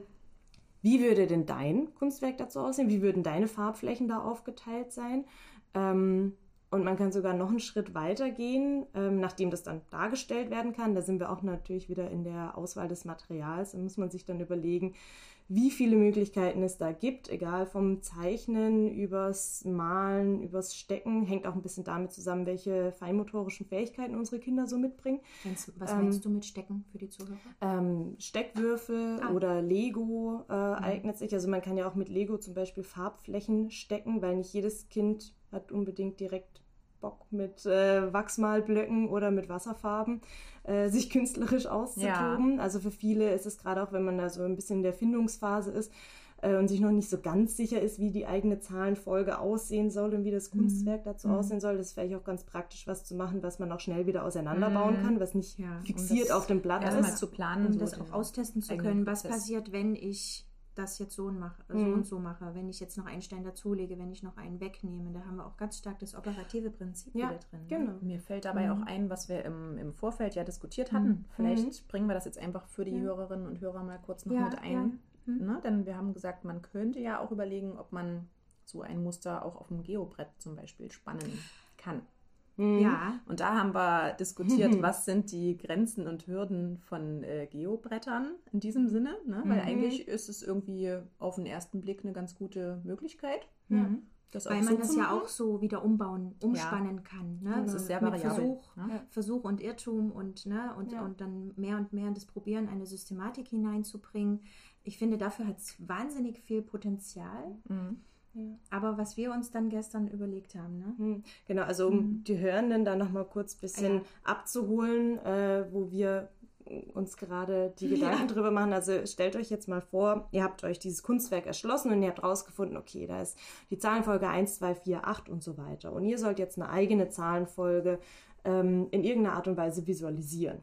wie würde denn dein Kunstwerk dazu aussehen? Wie würden deine Farbflächen da aufgeteilt sein? Ähm, und man kann sogar noch einen Schritt weiter gehen, ähm, nachdem das dann dargestellt werden kann. Da sind wir auch natürlich wieder in der Auswahl des Materials. Da muss man sich dann überlegen, wie viele Möglichkeiten es da gibt, egal vom Zeichnen übers Malen, übers Stecken, hängt auch ein bisschen damit zusammen, welche feinmotorischen Fähigkeiten unsere Kinder so mitbringen. Was meinst ähm, du mit Stecken für die Zuhörer? Ähm, Steckwürfel ah. oder Lego äh, mhm. eignet sich. Also man kann ja auch mit Lego zum Beispiel Farbflächen stecken, weil nicht jedes Kind hat unbedingt direkt Bock mit äh, Wachsmalblöcken oder mit Wasserfarben äh, sich künstlerisch auszutoben. Ja. Also für viele ist es gerade auch, wenn man da so ein bisschen in der Findungsphase ist äh, und sich noch nicht so ganz sicher ist, wie die eigene Zahlenfolge aussehen soll und wie das mhm. Kunstwerk mhm. dazu mhm. aussehen soll, das ist vielleicht auch ganz praktisch, was zu machen, was man auch schnell wieder auseinanderbauen mhm. kann, was nicht ja, fixiert auf dem Blatt ist. zu planen, um so das auch austesten zu können, was passiert, wenn ich das jetzt so, mache, so mhm. und so mache, wenn ich jetzt noch einen Stein dazulege, wenn ich noch einen wegnehme. Da haben wir auch ganz stark das operative Prinzip ja, wieder drin. Ne? Genau. Mir fällt dabei mhm. auch ein, was wir im, im Vorfeld ja diskutiert hatten. Mhm. Vielleicht mhm. bringen wir das jetzt einfach für die ja. Hörerinnen und Hörer mal kurz noch ja, mit ein. Mhm. Ne? Denn wir haben gesagt, man könnte ja auch überlegen, ob man so ein Muster auch auf dem Geobrett zum Beispiel spannen kann. Mhm. Ja. Und da haben wir diskutiert, was sind die Grenzen und Hürden von äh, Geobrettern in diesem Sinne, ne? weil mhm. eigentlich ist es irgendwie auf den ersten Blick eine ganz gute Möglichkeit. Mhm. Das Weil man so das ja auch so wieder umbauen, umspannen ja. kann. Ne? Das ist sehr variabel. Versuch, ne? Versuch und Irrtum und, ne? und, ja. und dann mehr und mehr in das Probieren eine Systematik hineinzubringen. Ich finde, dafür hat es wahnsinnig viel Potenzial. Mhm. Ja. Aber was wir uns dann gestern überlegt haben, ne? Hm, genau, also um mhm. die Hörenden da nochmal kurz ein bisschen ja. abzuholen, äh, wo wir uns gerade die Gedanken ja. drüber machen. Also stellt euch jetzt mal vor, ihr habt euch dieses Kunstwerk erschlossen und ihr habt rausgefunden, okay, da ist die Zahlenfolge 1, 2, 4, 8 und so weiter. Und ihr sollt jetzt eine eigene Zahlenfolge ähm, in irgendeiner Art und Weise visualisieren.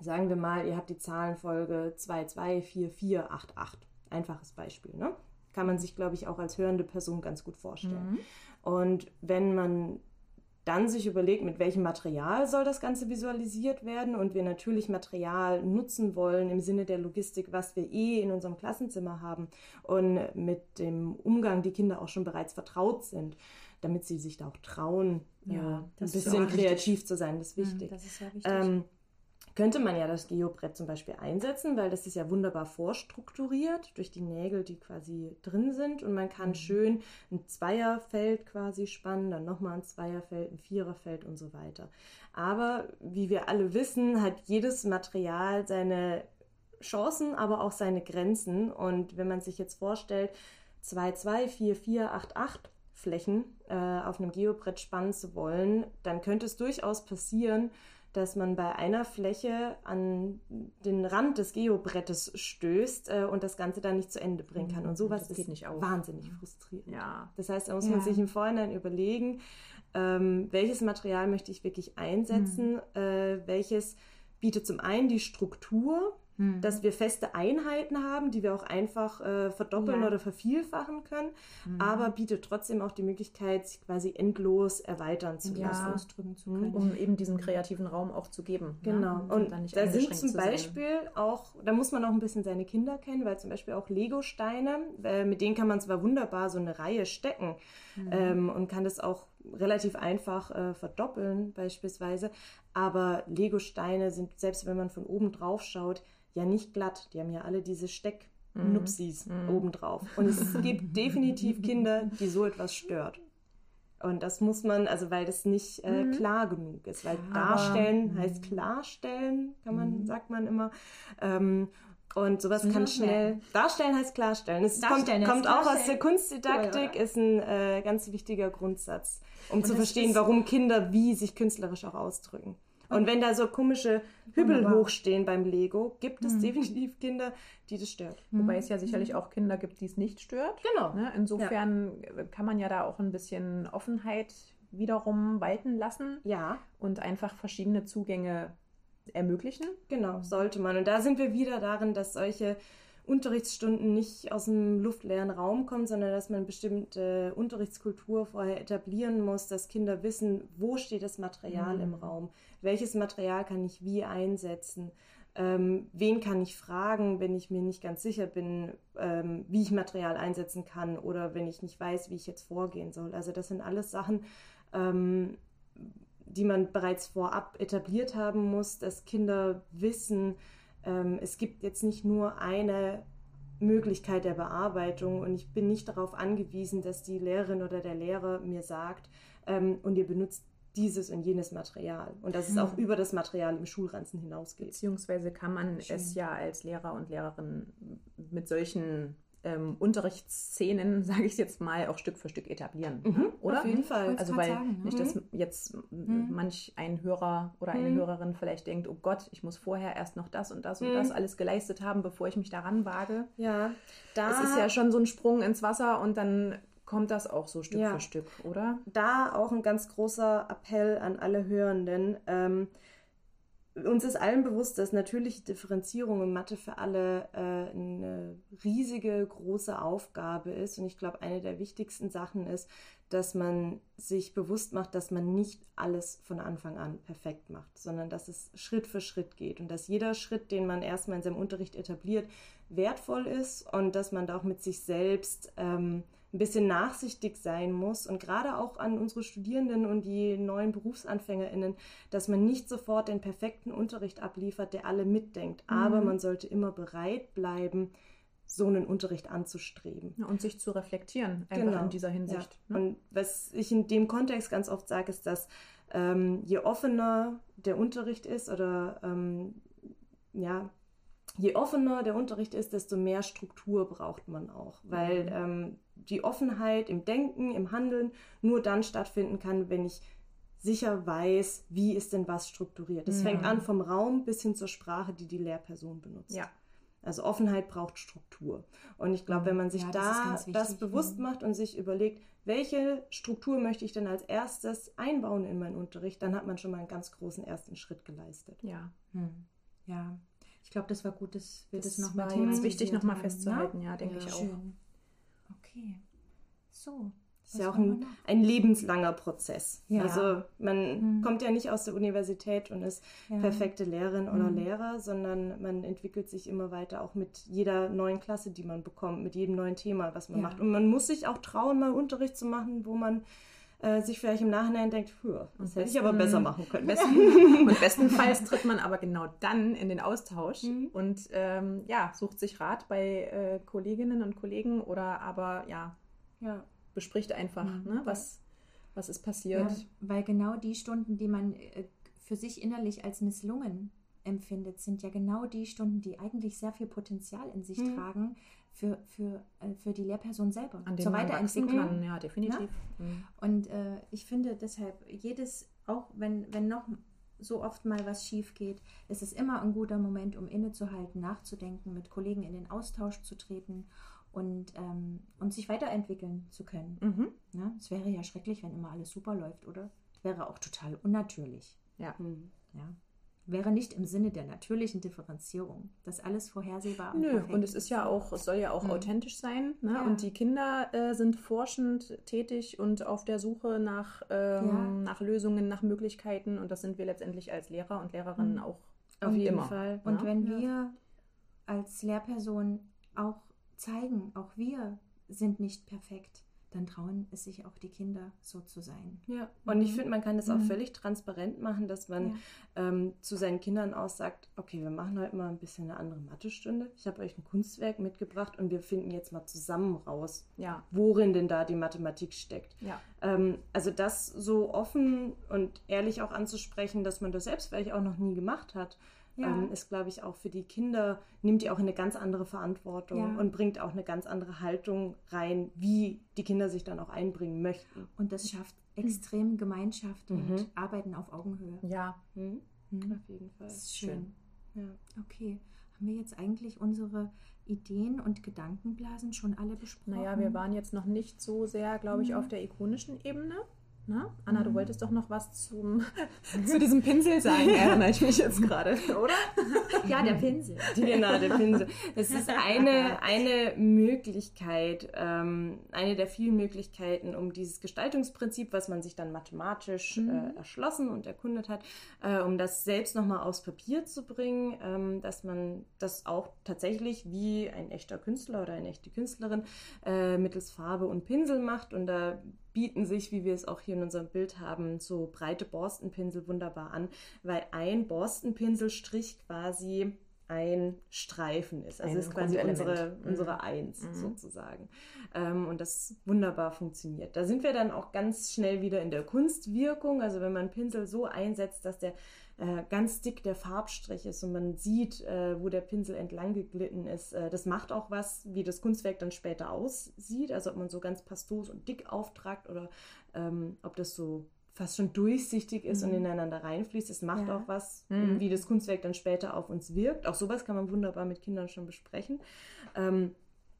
Sagen wir mal, ihr habt die Zahlenfolge 2, 2, 4, 4, 8, 8. Einfaches Beispiel, ne? Kann man sich, glaube ich, auch als hörende Person ganz gut vorstellen. Mhm. Und wenn man dann sich überlegt, mit welchem Material soll das Ganze visualisiert werden und wir natürlich Material nutzen wollen im Sinne der Logistik, was wir eh in unserem Klassenzimmer haben und mit dem Umgang die Kinder auch schon bereits vertraut sind, damit sie sich da auch trauen, ja, ein bisschen kreativ zu sein, das ist mhm, wichtig. Das ist sehr wichtig. Ähm, könnte man ja das Geobrett zum Beispiel einsetzen, weil das ist ja wunderbar vorstrukturiert durch die Nägel, die quasi drin sind. Und man kann mhm. schön ein Zweierfeld quasi spannen, dann nochmal ein Zweierfeld, ein Viererfeld und so weiter. Aber wie wir alle wissen, hat jedes Material seine Chancen, aber auch seine Grenzen. Und wenn man sich jetzt vorstellt, 2, 2, 4, 4, 8, 8 Flächen äh, auf einem Geobrett spannen zu wollen, dann könnte es durchaus passieren, dass man bei einer Fläche an den Rand des Geobrettes stößt äh, und das Ganze dann nicht zu Ende bringen kann. Und sowas das ist wahnsinnig frustrierend. Ja. Das heißt, da muss ja. man sich im Vorhinein überlegen, ähm, welches Material möchte ich wirklich einsetzen, mhm. äh, welches bietet zum einen die Struktur, Mhm. dass wir feste Einheiten haben, die wir auch einfach äh, verdoppeln ja. oder vervielfachen können, mhm. aber bietet trotzdem auch die Möglichkeit, sich quasi endlos erweitern zu ja. lassen. Ausdrücken zu können. Um eben diesen kreativen Raum auch zu geben. Genau. Ja? Und, und da sind zum Beispiel auch, da muss man auch ein bisschen seine Kinder kennen, weil zum Beispiel auch Lego-Steine, äh, mit denen kann man zwar wunderbar so eine Reihe stecken mhm. ähm, und kann das auch relativ einfach äh, verdoppeln beispielsweise, aber Lego-Steine sind, selbst wenn man von oben drauf schaut, ja nicht glatt. Die haben ja alle diese Stecknupsis mhm. mhm. obendrauf. Und es gibt definitiv Kinder, die so etwas stört. Und das muss man, also weil das nicht äh, mhm. klar genug ist, weil darstellen Aber, heißt klarstellen, kann man, mhm. sagt man immer. Ähm, und sowas kann schnell. Darstellen heißt klarstellen. Es kommt, kommt auch aus der Kunstdidaktik, cool, ist ein äh, ganz wichtiger Grundsatz, um und zu verstehen, warum Kinder wie sich künstlerisch auch ausdrücken. Und wenn da so komische Hübbel Wunderbar. hochstehen beim Lego, gibt es mhm. definitiv Kinder, die das stört. Mhm. Wobei es ja sicherlich auch Kinder gibt, die es nicht stört. Genau. Ne? Insofern ja. kann man ja da auch ein bisschen Offenheit wiederum walten lassen. Ja. Und einfach verschiedene Zugänge ermöglichen? Genau, sollte man. Und da sind wir wieder darin, dass solche Unterrichtsstunden nicht aus einem luftleeren Raum kommen, sondern dass man bestimmte Unterrichtskultur vorher etablieren muss, dass Kinder wissen, wo steht das Material mhm. im Raum, welches Material kann ich wie einsetzen, ähm, wen kann ich fragen, wenn ich mir nicht ganz sicher bin, ähm, wie ich Material einsetzen kann oder wenn ich nicht weiß, wie ich jetzt vorgehen soll. Also das sind alles Sachen, ähm, die man bereits vorab etabliert haben muss, dass Kinder wissen, ähm, es gibt jetzt nicht nur eine Möglichkeit der Bearbeitung und ich bin nicht darauf angewiesen, dass die Lehrerin oder der Lehrer mir sagt, ähm, und ihr benutzt dieses und jenes Material und dass es auch hm. über das Material im Schulranzen hinausgeht. Beziehungsweise kann man Schön. es ja als Lehrer und Lehrerin mit solchen ähm, Unterrichtsszenen, sage ich jetzt mal, auch Stück für Stück etablieren. Mhm, ne? Oder? Auf jeden Fall. Also weil sagen, nicht, dass mhm. jetzt mhm. manch ein Hörer oder eine mhm. Hörerin vielleicht denkt, oh Gott, ich muss vorher erst noch das und das und das mhm. alles geleistet haben, bevor ich mich daran wage. Ja, da es ist ja schon so ein Sprung ins Wasser und dann kommt das auch so Stück ja. für Stück, oder? Da auch ein ganz großer Appell an alle Hörenden. Ähm, uns ist allen bewusst, dass natürliche Differenzierung in Mathe für alle äh, eine riesige, große Aufgabe ist. Und ich glaube, eine der wichtigsten Sachen ist, dass man sich bewusst macht, dass man nicht alles von Anfang an perfekt macht, sondern dass es Schritt für Schritt geht und dass jeder Schritt, den man erstmal in seinem Unterricht etabliert, wertvoll ist und dass man da auch mit sich selbst ähm, ein bisschen nachsichtig sein muss und gerade auch an unsere Studierenden und die neuen BerufsanfängerInnen, dass man nicht sofort den perfekten Unterricht abliefert, der alle mitdenkt. Mhm. Aber man sollte immer bereit bleiben, so einen Unterricht anzustreben. Und sich zu reflektieren, einfach genau. in dieser Hinsicht. Ja. Ne? Und was ich in dem Kontext ganz oft sage, ist, dass ähm, je offener der Unterricht ist oder ähm, ja, je offener der Unterricht ist, desto mehr Struktur braucht man auch, weil mhm. ähm, die Offenheit im Denken, im Handeln nur dann stattfinden kann, wenn ich sicher weiß, wie ist denn was strukturiert. Das mhm. fängt an vom Raum bis hin zur Sprache, die die Lehrperson benutzt. Ja. Also Offenheit braucht Struktur. Und ich glaube, wenn man sich ja, da das, das bewusst mhm. macht und sich überlegt, welche Struktur möchte ich denn als erstes einbauen in meinen Unterricht, dann hat man schon mal einen ganz großen ersten Schritt geleistet. Ja. Hm. Ja. Ich glaube, das war gut, dass wir das, das nochmal jetzt wichtig nochmal festzuhalten, ja, denke ja, ich auch. Schön. Okay. So. Das ist ja auch ein, ein, lebenslanger Prozess. Ja. Also man mhm. kommt ja nicht aus der Universität und ist ja. perfekte Lehrerin oder mhm. Lehrer, sondern man entwickelt sich immer weiter auch mit jeder neuen Klasse, die man bekommt, mit jedem neuen Thema, was man ja. macht. Und man muss sich auch trauen, mal Unterricht zu machen, wo man äh, sich vielleicht im Nachhinein denkt, das hätte ich aber besser machen können. Besten, und bestenfalls tritt man aber genau dann in den Austausch mhm. und ähm, ja, sucht sich Rat bei äh, Kolleginnen und Kollegen oder aber ja, ja. bespricht einfach, mhm. ne, was, was ist passiert. Ja, weil genau die Stunden, die man äh, für sich innerlich als misslungen empfindet, sind ja genau die Stunden, die eigentlich sehr viel Potenzial in sich mhm. tragen für, für, äh, für die Lehrperson selber. An zur Weiterentwicklung. Kann, ja, definitiv. Ja? Mhm. Und äh, ich finde deshalb, jedes, auch wenn, wenn noch so oft mal was schief geht, ist es immer ein guter Moment, um innezuhalten, nachzudenken, mit Kollegen in den Austausch zu treten und, ähm, und sich weiterentwickeln zu können. Mhm. Ja, es wäre ja schrecklich, wenn immer alles super läuft, oder? Wäre auch total unnatürlich. Ja. Mhm. ja. Wäre nicht im Sinne der natürlichen Differenzierung. Das alles vorhersehbar und Nö, perfekt. und es ist ja auch, es soll ja auch mhm. authentisch sein. Ne? Ja. Und die Kinder äh, sind forschend tätig und auf der Suche nach, ähm, ja. nach Lösungen, nach Möglichkeiten. Und das sind wir letztendlich als Lehrer und Lehrerinnen mhm. auch. Auf jeden immer. Fall. Und ja? wenn wir als Lehrperson auch zeigen, auch wir sind nicht perfekt, dann trauen es sich auch die Kinder so zu sein. Ja, und mhm. ich finde, man kann das auch mhm. völlig transparent machen, dass man ja. ähm, zu seinen Kindern auch sagt, okay, wir machen heute mal ein bisschen eine andere Mathestunde. Ich habe euch ein Kunstwerk mitgebracht und wir finden jetzt mal zusammen raus, ja. worin denn da die Mathematik steckt. Ja. Ähm, also das so offen und ehrlich auch anzusprechen, dass man das selbst vielleicht auch noch nie gemacht hat ja. ähm, ist, glaube ich, auch für die Kinder, nimmt die auch eine ganz andere Verantwortung ja. und bringt auch eine ganz andere Haltung rein, wie die Kinder sich dann auch einbringen möchten. Und das schafft extrem Gemeinschaft mhm. und Arbeiten auf Augenhöhe. Ja, mhm. Mhm. auf jeden Fall. Das ist schön. schön. Ja. Okay. Haben wir jetzt eigentlich unsere Ideen und Gedankenblasen schon alle besprochen? Naja, wir waren jetzt noch nicht so sehr, glaube ich, mhm. auf der ikonischen Ebene. Ne? Anna, du mhm. wolltest doch noch was zum, zu diesem Pinsel sagen, erinnere ich mich jetzt gerade, oder? Ja, der Pinsel. Genau, der Pinsel. Es ist eine, eine Möglichkeit, ähm, eine der vielen Möglichkeiten, um dieses Gestaltungsprinzip, was man sich dann mathematisch mhm. äh, erschlossen und erkundet hat, äh, um das selbst nochmal aufs Papier zu bringen, ähm, dass man das auch tatsächlich wie ein echter Künstler oder eine echte Künstlerin äh, mittels Farbe und Pinsel macht. Und da bieten sich, wie wir es auch hier in unserem Bild haben, so breite Borstenpinsel wunderbar an, weil ein Borstenpinselstrich quasi ein Streifen ist. Also ein ist quasi unsere, mhm. unsere Eins mhm. sozusagen. Ähm, und das wunderbar funktioniert. Da sind wir dann auch ganz schnell wieder in der Kunstwirkung. Also wenn man Pinsel so einsetzt, dass der äh, ganz dick der Farbstrich ist und man sieht, äh, wo der Pinsel entlang geglitten ist. Äh, das macht auch was, wie das Kunstwerk dann später aussieht. Also ob man so ganz pastos und dick auftragt oder ähm, ob das so fast schon durchsichtig ist mhm. und ineinander reinfließt. Das macht ja. auch was, mhm. wie das Kunstwerk dann später auf uns wirkt. Auch sowas kann man wunderbar mit Kindern schon besprechen. Ähm,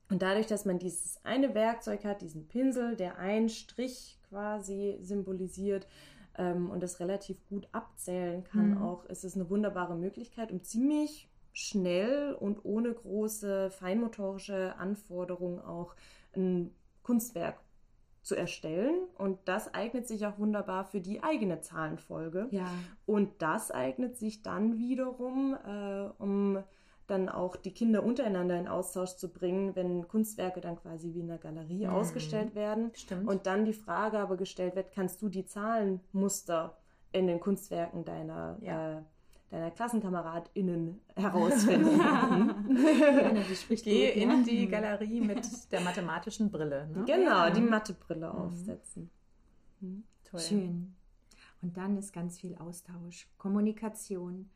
und dadurch, dass man dieses eine Werkzeug hat, diesen Pinsel, der einen Strich quasi symbolisiert, ähm, und das relativ gut abzählen kann, mhm. auch ist es eine wunderbare Möglichkeit, um ziemlich schnell und ohne große feinmotorische Anforderungen auch ein Kunstwerk zu erstellen. Und das eignet sich auch wunderbar für die eigene Zahlenfolge. Ja. Und das eignet sich dann wiederum, äh, um dann auch die Kinder untereinander in Austausch zu bringen, wenn Kunstwerke dann quasi wie in der Galerie mhm. ausgestellt werden. Stimmt. Und dann die Frage aber gestellt wird, kannst du die Zahlenmuster in den Kunstwerken deiner, ja. äh, deiner KlassenkameradInnen herausfinden? ja, Geh in die Galerie mit der mathematischen Brille. Ne? Genau, ja. die Mathebrille mhm. aufsetzen. Mhm. Toll. Schön. Und dann ist ganz viel Austausch, Kommunikation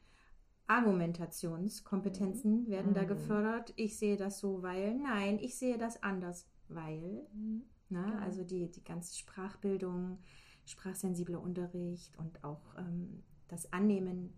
Argumentationskompetenzen mhm. werden mhm. da gefördert. Ich sehe das so, weil, nein, ich sehe das anders, weil. Mhm. Ne? Genau. Also die, die ganze Sprachbildung, sprachsensibler Unterricht und auch ähm, das Annehmen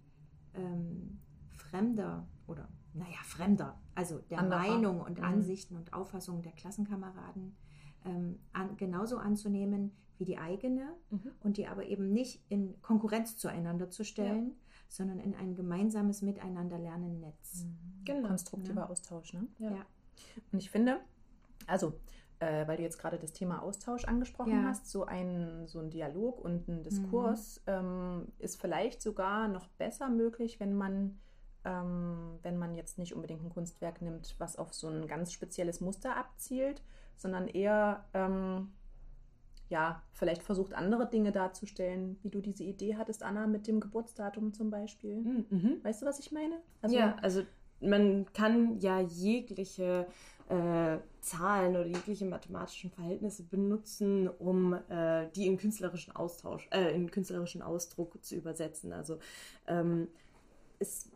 ähm, Fremder oder, naja, Fremder, also der Anderer. Meinung und mhm. Ansichten und Auffassungen der Klassenkameraden ähm, an, genauso anzunehmen wie die eigene mhm. und die aber eben nicht in Konkurrenz zueinander zu stellen. Ja sondern in ein gemeinsames Miteinander-Lernen-Netz. Mhm. Genau. Konstruktiver ja. Austausch, ne? Ja. ja. Und ich finde, also, äh, weil du jetzt gerade das Thema Austausch angesprochen ja. hast, so ein, so ein Dialog und ein Diskurs mhm. ähm, ist vielleicht sogar noch besser möglich, wenn man ähm, wenn man jetzt nicht unbedingt ein Kunstwerk nimmt, was auf so ein ganz spezielles Muster abzielt, sondern eher ähm, ja, vielleicht versucht, andere Dinge darzustellen, wie du diese Idee hattest, Anna, mit dem Geburtsdatum zum Beispiel. Hm, mhm. Weißt du, was ich meine? Also, ja, also man kann ja jegliche äh, Zahlen oder jegliche mathematischen Verhältnisse benutzen, um äh, die in künstlerischen Austausch, äh, in künstlerischen Ausdruck zu übersetzen. Also ähm, es,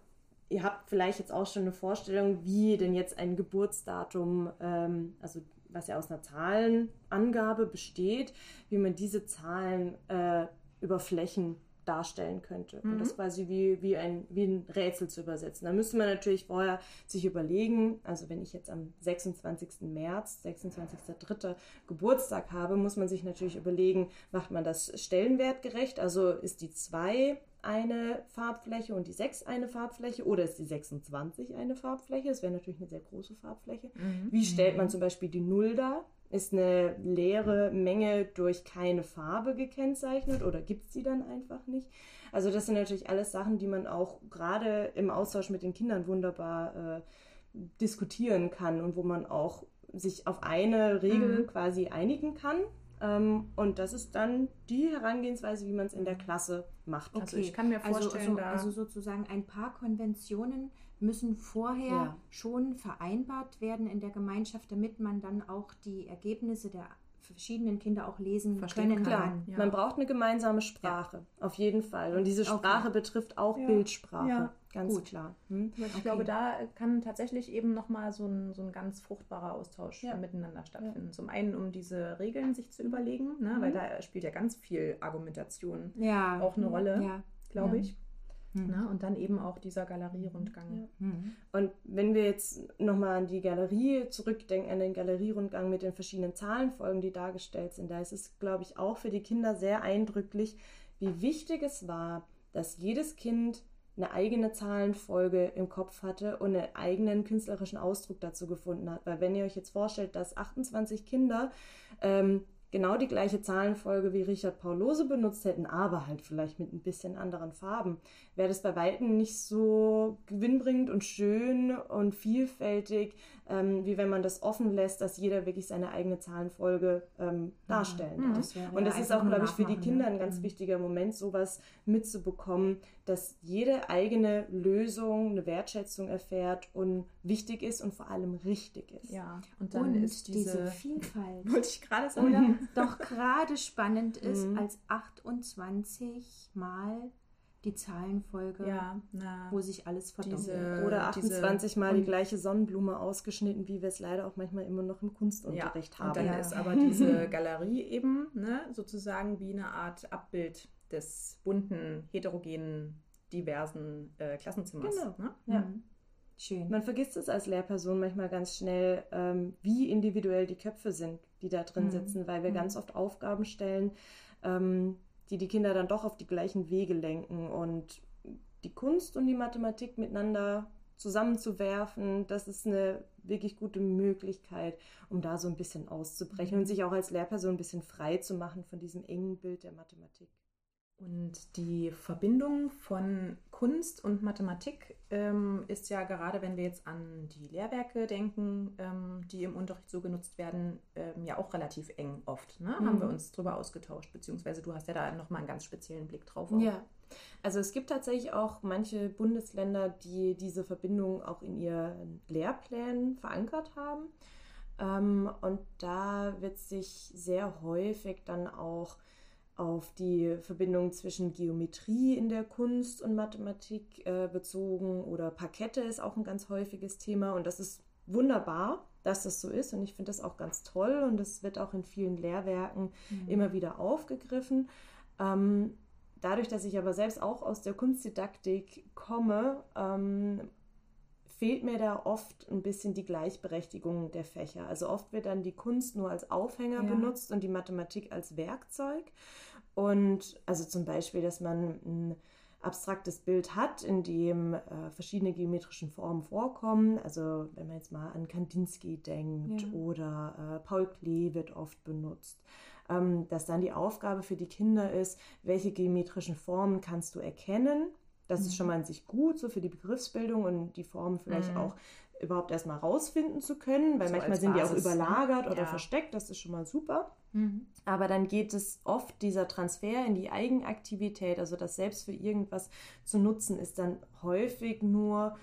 ihr habt vielleicht jetzt auch schon eine Vorstellung, wie denn jetzt ein Geburtsdatum, ähm, also was ja aus einer Zahlenangabe besteht, wie man diese Zahlen äh, über Flächen darstellen könnte. Mhm. Und das quasi wie, wie, ein, wie ein Rätsel zu übersetzen. Da müsste man natürlich vorher sich überlegen, also wenn ich jetzt am 26. März, 26.03. Geburtstag habe, muss man sich natürlich überlegen, macht man das stellenwertgerecht? Also ist die 2 eine Farbfläche und die 6 eine Farbfläche oder ist die 26 eine Farbfläche? Das wäre natürlich eine sehr große Farbfläche. Mhm. Wie stellt man mhm. zum Beispiel die 0 dar? Ist eine leere Menge durch keine Farbe gekennzeichnet oder gibt es die dann einfach nicht? Also das sind natürlich alles Sachen, die man auch gerade im Austausch mit den Kindern wunderbar äh, diskutieren kann und wo man auch sich auf eine Regel mhm. quasi einigen kann und das ist dann die Herangehensweise, wie man es in der Klasse macht. Okay. Also ich kann mir also vorstellen, also, so, also sozusagen ein paar Konventionen müssen vorher ja. schon vereinbart werden in der Gemeinschaft, damit man dann auch die Ergebnisse der verschiedenen Kinder auch lesen Verstehen können kann. Ja. Man braucht eine gemeinsame Sprache, ja. auf jeden Fall. Und diese Sprache okay. betrifft auch Bildsprache. Ganz Gut. klar. Hm? Ich okay. glaube, da kann tatsächlich eben nochmal so ein, so ein ganz fruchtbarer Austausch ja. miteinander stattfinden. Ja. Zum einen, um diese Regeln sich zu überlegen, ne? Mhm. weil da spielt ja ganz viel Argumentation ja. auch eine Rolle, glaube ich. Mhm. Ne? Und dann eben auch dieser Galerierundgang. Ja. Mhm. Und wenn wir jetzt nochmal an die Galerie zurückdenken, an den Galerierundgang mit den verschiedenen Zahlenfolgen, die dargestellt sind, da ist es, glaube ich, auch für die Kinder sehr eindrücklich, wie wichtig es war, dass jedes Kind eine eigene Zahlenfolge im Kopf hatte und einen eigenen künstlerischen Ausdruck dazu gefunden hat. Weil wenn ihr euch jetzt vorstellt, dass 28 Kinder ähm, genau die gleiche Zahlenfolge wie Richard Paul Lose benutzt hätten, aber halt vielleicht mit ein bisschen anderen Farben, wäre das bei weitem nicht so gewinnbringend und schön und vielfältig, ähm, wie wenn man das offen lässt, dass jeder wirklich seine eigene Zahlenfolge ähm, darstellen ja, darf. Das und das ist auch, glaube ich, für die Kinder ein ganz mhm. wichtiger Moment, sowas mitzubekommen, dass jede eigene Lösung eine Wertschätzung erfährt und wichtig ist und vor allem richtig ist. Ja, und dann und ist diese, diese Vielfalt. Wollte ich gerade sagen. Oder doch gerade spannend ist, mhm. als 28 Mal die Zahlenfolge, ja, na, wo sich alles verdoppelt. Oder 28 diese, Mal die gleiche Sonnenblume ausgeschnitten, wie wir es leider auch manchmal immer noch im Kunstunterricht ja, haben. Und dann ja. ist aber diese Galerie eben ne, sozusagen wie eine Art Abbild des bunten, heterogenen, diversen äh, Klassenzimmers. Genau. Ne? Ja. Mhm. Schön. Man vergisst es als Lehrperson manchmal ganz schnell, ähm, wie individuell die Köpfe sind, die da drin mhm. sitzen, weil wir mhm. ganz oft Aufgaben stellen, ähm, die die Kinder dann doch auf die gleichen Wege lenken und die Kunst und die Mathematik miteinander zusammenzuwerfen, das ist eine wirklich gute Möglichkeit, um da so ein bisschen auszubrechen mhm. und sich auch als Lehrperson ein bisschen frei zu machen von diesem engen Bild der Mathematik. Und die Verbindung von Kunst und Mathematik ähm, ist ja gerade, wenn wir jetzt an die Lehrwerke denken, ähm, die im Unterricht so genutzt werden, ähm, ja auch relativ eng oft. Ne? Mhm. Haben wir uns drüber ausgetauscht, beziehungsweise du hast ja da nochmal einen ganz speziellen Blick drauf. Auch. Ja, also es gibt tatsächlich auch manche Bundesländer, die diese Verbindung auch in ihren Lehrplänen verankert haben. Ähm, und da wird sich sehr häufig dann auch auf die Verbindung zwischen Geometrie in der Kunst und Mathematik äh, bezogen oder Parkette ist auch ein ganz häufiges Thema und das ist wunderbar, dass das so ist und ich finde das auch ganz toll und das wird auch in vielen Lehrwerken mhm. immer wieder aufgegriffen. Ähm, dadurch, dass ich aber selbst auch aus der Kunstdidaktik komme, ähm, fehlt mir da oft ein bisschen die Gleichberechtigung der Fächer. Also oft wird dann die Kunst nur als Aufhänger ja. benutzt und die Mathematik als Werkzeug. Und also zum Beispiel, dass man ein abstraktes Bild hat, in dem äh, verschiedene geometrische Formen vorkommen. Also wenn man jetzt mal an Kandinsky denkt ja. oder äh, Paul Klee wird oft benutzt. Ähm, dass dann die Aufgabe für die Kinder ist, welche geometrischen Formen kannst du erkennen das mhm. ist schon mal an sich gut, so für die Begriffsbildung und die Formen vielleicht mhm. auch überhaupt erstmal rausfinden zu können, weil so manchmal sind Basis, die auch ne? überlagert ne? oder ja. versteckt, das ist schon mal super. Mhm. Aber dann geht es oft, dieser Transfer in die Eigenaktivität, also das selbst für irgendwas zu nutzen, ist dann häufig nur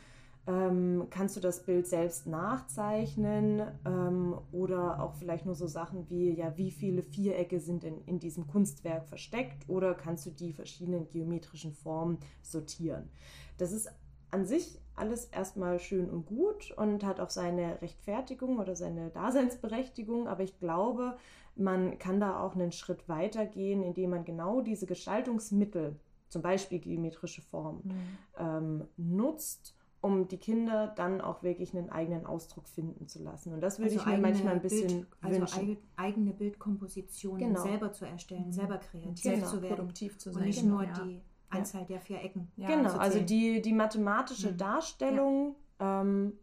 ähm, kannst du das Bild selbst nachzeichnen ähm, oder auch vielleicht nur so Sachen wie, ja, wie viele Vierecke sind in, in diesem Kunstwerk versteckt oder kannst du die verschiedenen geometrischen Formen sortieren. Das ist an sich alles erstmal schön und gut und hat auch seine Rechtfertigung oder seine Daseinsberechtigung, aber ich glaube, man kann da auch einen Schritt weiter gehen, indem man genau diese Gestaltungsmittel, zum Beispiel geometrische Formen, mhm. ähm, nutzt um die Kinder dann auch wirklich einen eigenen Ausdruck finden zu lassen. Und das würde also ich mir manchmal ein bisschen Bild, also wünschen. eigene Bildkompositionen genau. selber zu erstellen, mhm. selber kreativ genau. zu werden. Produktiv zu sein. Und nicht nur ja. die Anzahl ja. der vier Ecken. Ja, genau, also die, die mathematische mhm. Darstellung ähm,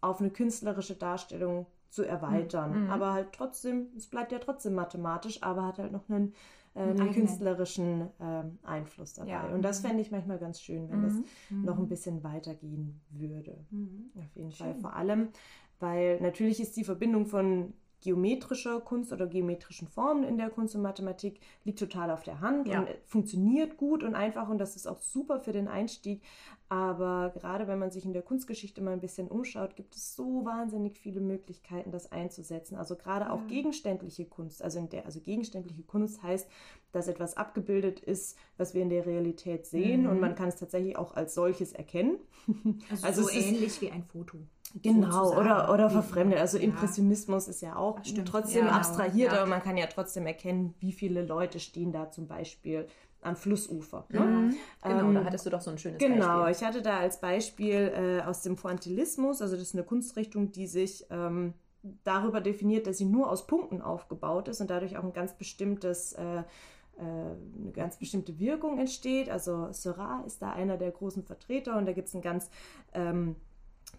auf eine künstlerische Darstellung zu erweitern. Mhm. Aber halt trotzdem, es bleibt ja trotzdem mathematisch, aber hat halt noch einen äh, einen künstlerischen äh, Einfluss dabei. Ja. Und das fände ich manchmal ganz schön, wenn mhm. das mhm. noch ein bisschen weitergehen würde. Mhm. Auf jeden schön. Fall. Vor allem, weil natürlich ist die Verbindung von geometrischer Kunst oder geometrischen Formen in der Kunst und Mathematik liegt total auf der Hand ja. und funktioniert gut und einfach und das ist auch super für den Einstieg. Aber gerade wenn man sich in der Kunstgeschichte mal ein bisschen umschaut, gibt es so wahnsinnig viele Möglichkeiten, das einzusetzen. Also gerade auch ja. gegenständliche Kunst, also in der, also gegenständliche Kunst heißt, dass etwas abgebildet ist, was wir in der Realität sehen mhm. und man kann es tatsächlich auch als solches erkennen. Also, also so ähnlich ist, wie ein Foto. Genau, oder, oder verfremdet. Also ja. Impressionismus ist ja auch trotzdem ja, genau. abstrahiert, ja. aber man kann ja trotzdem erkennen, wie viele Leute stehen da zum Beispiel am Flussufer. Ne? Mhm. Genau, ähm, da hattest du doch so ein schönes genau, Beispiel. ich hatte da als Beispiel äh, aus dem Pointillismus, also das ist eine Kunstrichtung, die sich ähm, darüber definiert, dass sie nur aus Punkten aufgebaut ist und dadurch auch ein ganz bestimmtes äh, äh eine ganz bestimmte Wirkung entsteht. Also Seurat ist da einer der großen Vertreter und da gibt es ein ganz ähm,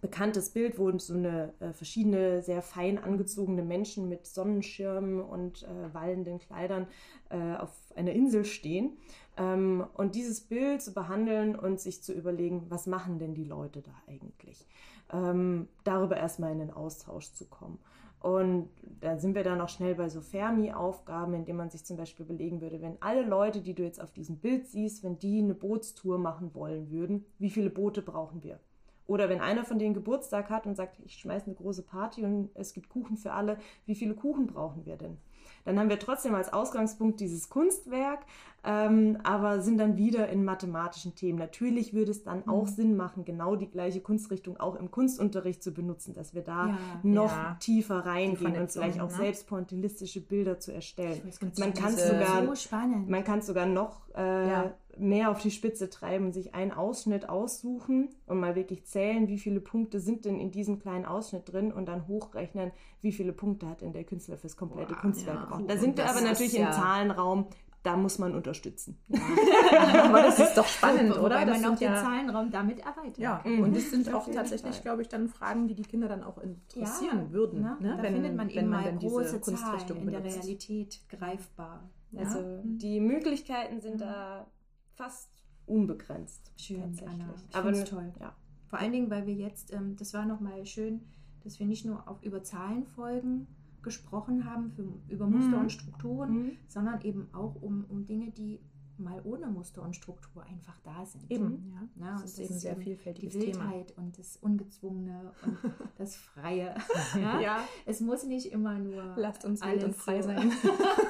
bekanntes Bild, wo so eine äh, verschiedene, sehr fein angezogene Menschen mit Sonnenschirmen und äh, wallenden Kleidern äh, auf einer Insel stehen. Ähm, und dieses Bild zu behandeln und sich zu überlegen, was machen denn die Leute da eigentlich? Ähm, darüber erstmal in den Austausch zu kommen. Und da sind wir dann auch schnell bei so Fermi-Aufgaben, indem man sich zum Beispiel überlegen würde, wenn alle Leute, die du jetzt auf diesem Bild siehst, wenn die eine Bootstour machen wollen würden, wie viele Boote brauchen wir? Oder wenn einer von denen Geburtstag hat und sagt, ich schmeiße eine große Party und es gibt Kuchen für alle, wie viele Kuchen brauchen wir denn? Dann haben wir trotzdem als Ausgangspunkt dieses Kunstwerk, ähm, aber sind dann wieder in mathematischen Themen. Natürlich würde es dann mhm. auch Sinn machen, genau die gleiche Kunstrichtung auch im Kunstunterricht zu benutzen, dass wir da ja, noch ja. tiefer reingehen und vielleicht auch ne? selbst pointillistische Bilder zu erstellen. Man kann sogar, so man kann sogar noch äh, ja mehr auf die Spitze treiben, sich einen Ausschnitt aussuchen und mal wirklich zählen, wie viele Punkte sind denn in diesem kleinen Ausschnitt drin und dann hochrechnen, wie viele Punkte hat denn der Künstler fürs komplette Boah, Kunstwerk ja, gebraucht. Da sind wir aber natürlich ja. im Zahlenraum, da muss man unterstützen. Ja. aber das ist doch spannend, oder? Weil man auch den Zahlenraum damit erweitert. Ja, mhm. und das sind auch tatsächlich, glaube ich, dann Fragen, die die Kinder dann auch interessieren würden. Ne? Ne? Da wenn, findet man eben man mal große Zahlen in der Realität greifbar. Also die Möglichkeiten sind da fast unbegrenzt. Schön, Anna. Ich Aber toll. Ja. Vor allen Dingen, weil wir jetzt, ähm, das war nochmal schön, dass wir nicht nur auf, über Zahlenfolgen gesprochen haben, für, über Muster mhm. und Strukturen, mhm. sondern eben auch um, um Dinge, die mal ohne Muster und Struktur einfach da sind. Eben, ja. Na, das, ist eben ein sehr vielfältiges Die Wildheit Thema. und das Ungezwungene und das Freie. ja? ja? Es muss nicht immer nur Lasst uns wild und frei so sein.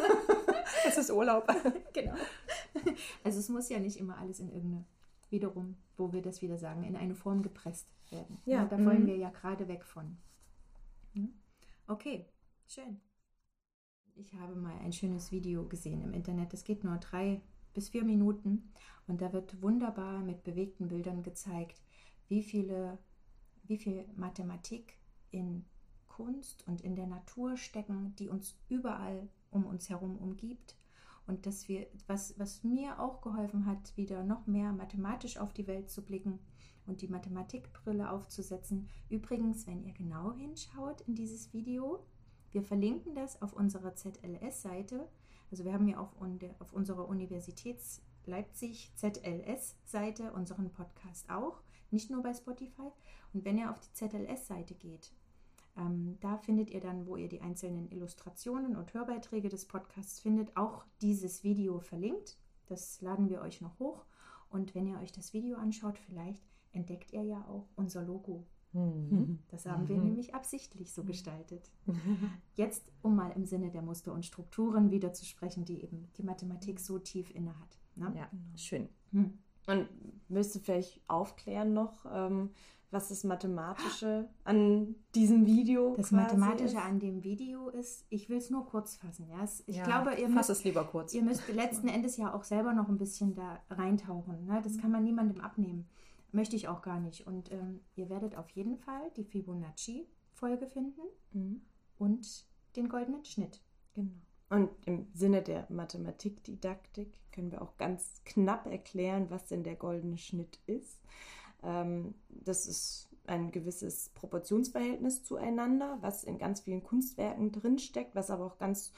es ist Urlaub. genau. Also es muss ja nicht immer alles in irgendeine, wiederum, wo wir das wieder sagen, in eine Form gepresst werden. Ja, ja da wollen mhm. wir ja gerade weg von. Hm? Okay, schön. Ich habe mal ein schönes Video gesehen im Internet. Das geht nur drei bis vier Minuten und da wird wunderbar mit bewegten Bildern gezeigt, wie viele, wie viel Mathematik in Kunst und in der Natur stecken, die uns überall um uns herum umgibt und dass wir, was, was mir auch geholfen hat, wieder noch mehr mathematisch auf die Welt zu blicken und die Mathematikbrille aufzusetzen. Übrigens, wenn ihr genau hinschaut in dieses Video, wir verlinken das auf unserer ZLS-Seite. Also wir haben ja auf, auf unserer Universitäts Leipzig ZLS-Seite unseren Podcast auch, nicht nur bei Spotify. Und wenn ihr auf die ZLS-Seite geht, ähm, da findet ihr dann, wo ihr die einzelnen Illustrationen und Hörbeiträge des Podcasts findet, auch dieses Video verlinkt. Das laden wir euch noch hoch. Und wenn ihr euch das Video anschaut, vielleicht entdeckt ihr ja auch unser Logo. Mhm. Das haben wir mhm. nämlich absichtlich so gestaltet. Jetzt, um mal im Sinne der Muster und Strukturen wieder zu sprechen, die eben die Mathematik so tief innehat. Ne? Ja, schön. Mhm. Und müsste vielleicht aufklären noch, ähm, was das Mathematische an diesem Video Das Mathematische ist. an dem Video ist, ich will es nur kurz fassen. Ja? Ich ja, glaube, ihr müsst, es lieber kurz. ihr müsst letzten Endes ja auch selber noch ein bisschen da reintauchen. Ne? Das kann man niemandem abnehmen. Möchte ich auch gar nicht. Und ähm, ihr werdet auf jeden Fall die Fibonacci-Folge finden mhm. und den goldenen Schnitt. Genau. Und im Sinne der Mathematikdidaktik können wir auch ganz knapp erklären, was denn der goldene Schnitt ist. Ähm, das ist ein gewisses Proportionsverhältnis zueinander, was in ganz vielen Kunstwerken drinsteckt, was aber auch ganz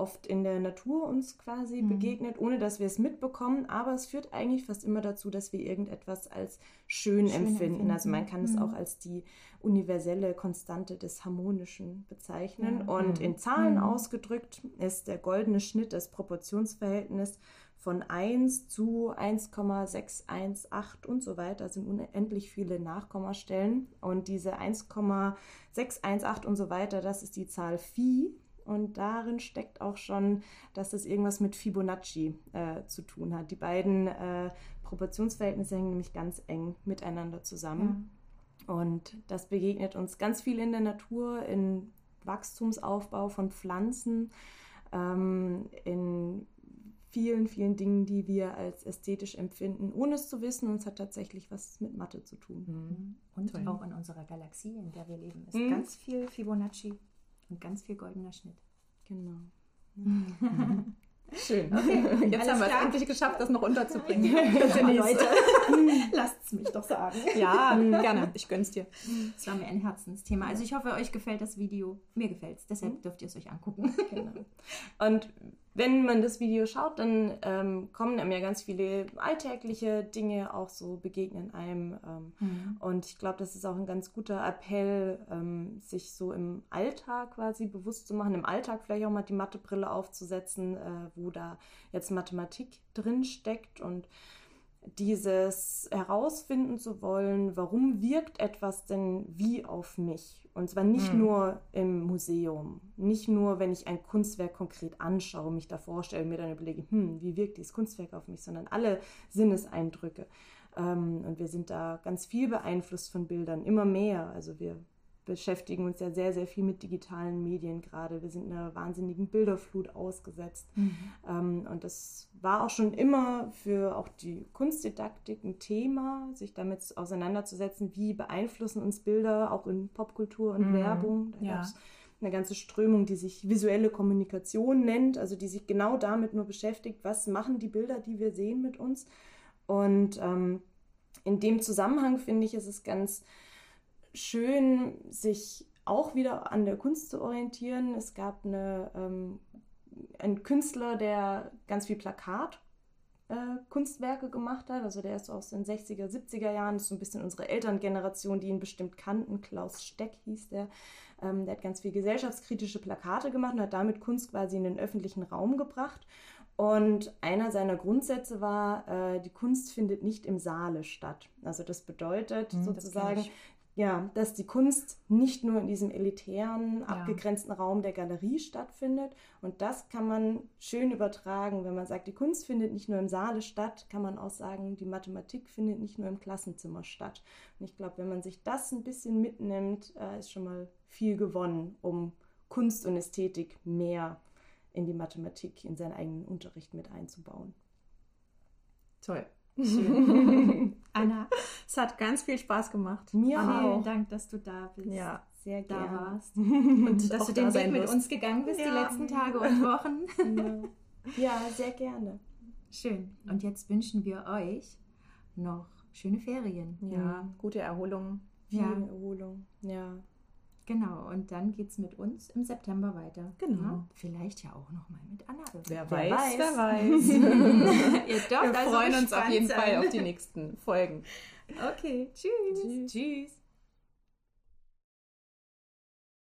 oft in der Natur uns quasi mhm. begegnet, ohne dass wir es mitbekommen. Aber es führt eigentlich fast immer dazu, dass wir irgendetwas als schön, schön empfinden. empfinden. Also man kann mhm. es auch als die universelle Konstante des Harmonischen bezeichnen. Ja. Und mhm. in Zahlen mhm. ausgedrückt ist der goldene Schnitt das Proportionsverhältnis von 1 zu 1,618 und so weiter. Sind unendlich viele Nachkommastellen. Und diese 1,618 und so weiter, das ist die Zahl Phi. Und darin steckt auch schon, dass das irgendwas mit Fibonacci äh, zu tun hat. Die beiden äh, Proportionsverhältnisse hängen nämlich ganz eng miteinander zusammen. Ja. Und das begegnet uns ganz viel in der Natur, in Wachstumsaufbau von Pflanzen, ähm, in vielen, vielen Dingen, die wir als ästhetisch empfinden, ohne es zu wissen. Und es hat tatsächlich was mit Mathe zu tun. Mhm. Und Toll. auch in unserer Galaxie, in der wir leben, ist mhm. ganz viel Fibonacci und ganz viel goldener Schnitt. Genau. Mhm. Schön. Okay, jetzt haben wir es endlich geschafft, das noch unterzubringen. Ja, Leute, lasst es mich doch sagen. Ja, gerne. Ich gönn's dir. Das war mir ein Herzensthema. Also ich hoffe, euch gefällt das Video. Mir gefällt es. Deshalb mhm. dürft ihr es euch angucken. Genau. Und wenn man das Video schaut, dann ähm, kommen einem ja ganz viele alltägliche Dinge auch so begegnen einem. Ähm, mhm. Und ich glaube, das ist auch ein ganz guter Appell, ähm, sich so im Alltag quasi bewusst zu machen, im Alltag vielleicht auch mal die Mathebrille aufzusetzen, äh, wo da jetzt Mathematik drin steckt und dieses herausfinden zu wollen, warum wirkt etwas denn wie auf mich? Und zwar nicht hm. nur im Museum, nicht nur, wenn ich ein Kunstwerk konkret anschaue, mich da vorstelle, mir dann überlege, hm, wie wirkt dieses Kunstwerk auf mich, sondern alle Sinneseindrücke. Ähm, und wir sind da ganz viel beeinflusst von Bildern, immer mehr. Also wir beschäftigen uns ja sehr, sehr viel mit digitalen Medien gerade. Wir sind einer wahnsinnigen Bilderflut ausgesetzt. Mhm. Ähm, und das war auch schon immer für auch die Kunstdidaktik ein Thema, sich damit auseinanderzusetzen, wie beeinflussen uns Bilder auch in Popkultur und mhm. Werbung. Da ja. gab es eine ganze Strömung, die sich visuelle Kommunikation nennt, also die sich genau damit nur beschäftigt, was machen die Bilder, die wir sehen mit uns. Und ähm, in dem Zusammenhang finde ich, ist es ganz schön, sich auch wieder an der Kunst zu orientieren. Es gab eine, ähm, einen Künstler, der ganz viel Plakat äh, Kunstwerke gemacht hat. Also der ist aus den 60er, 70er Jahren, das ist so ein bisschen unsere Elterngeneration, die ihn bestimmt kannten. Klaus Steck hieß der. Ähm, der hat ganz viel gesellschaftskritische Plakate gemacht und hat damit Kunst quasi in den öffentlichen Raum gebracht. Und einer seiner Grundsätze war, äh, die Kunst findet nicht im Saale statt. Also das bedeutet mhm, sozusagen, das ja, dass die Kunst nicht nur in diesem elitären, abgegrenzten ja. Raum der Galerie stattfindet. Und das kann man schön übertragen. Wenn man sagt, die Kunst findet nicht nur im Saale statt, kann man auch sagen, die Mathematik findet nicht nur im Klassenzimmer statt. Und ich glaube, wenn man sich das ein bisschen mitnimmt, äh, ist schon mal viel gewonnen, um Kunst und Ästhetik mehr in die Mathematik, in seinen eigenen Unterricht mit einzubauen. Toll. Anna, es hat ganz viel Spaß gemacht. Mir Anna, auch. Vielen Dank, dass du da bist. Ja, sehr da gerne. warst. Und dass du den Weg mit uns gegangen bist, ja. die letzten Tage und Wochen. ja, sehr gerne. Schön. Und jetzt wünschen wir euch noch schöne Ferien. Ja, gute Erholung. Viel ja. Erholung. Ja. Genau, und dann geht es mit uns im September weiter. Genau. Ja, vielleicht ja auch nochmal mit Anna. Wer, wer weiß, weiß, wer weiß. Ihr dürft Wir also freuen uns auf jeden sein. Fall auf die nächsten Folgen. Okay, tschüss. Tschüss. tschüss.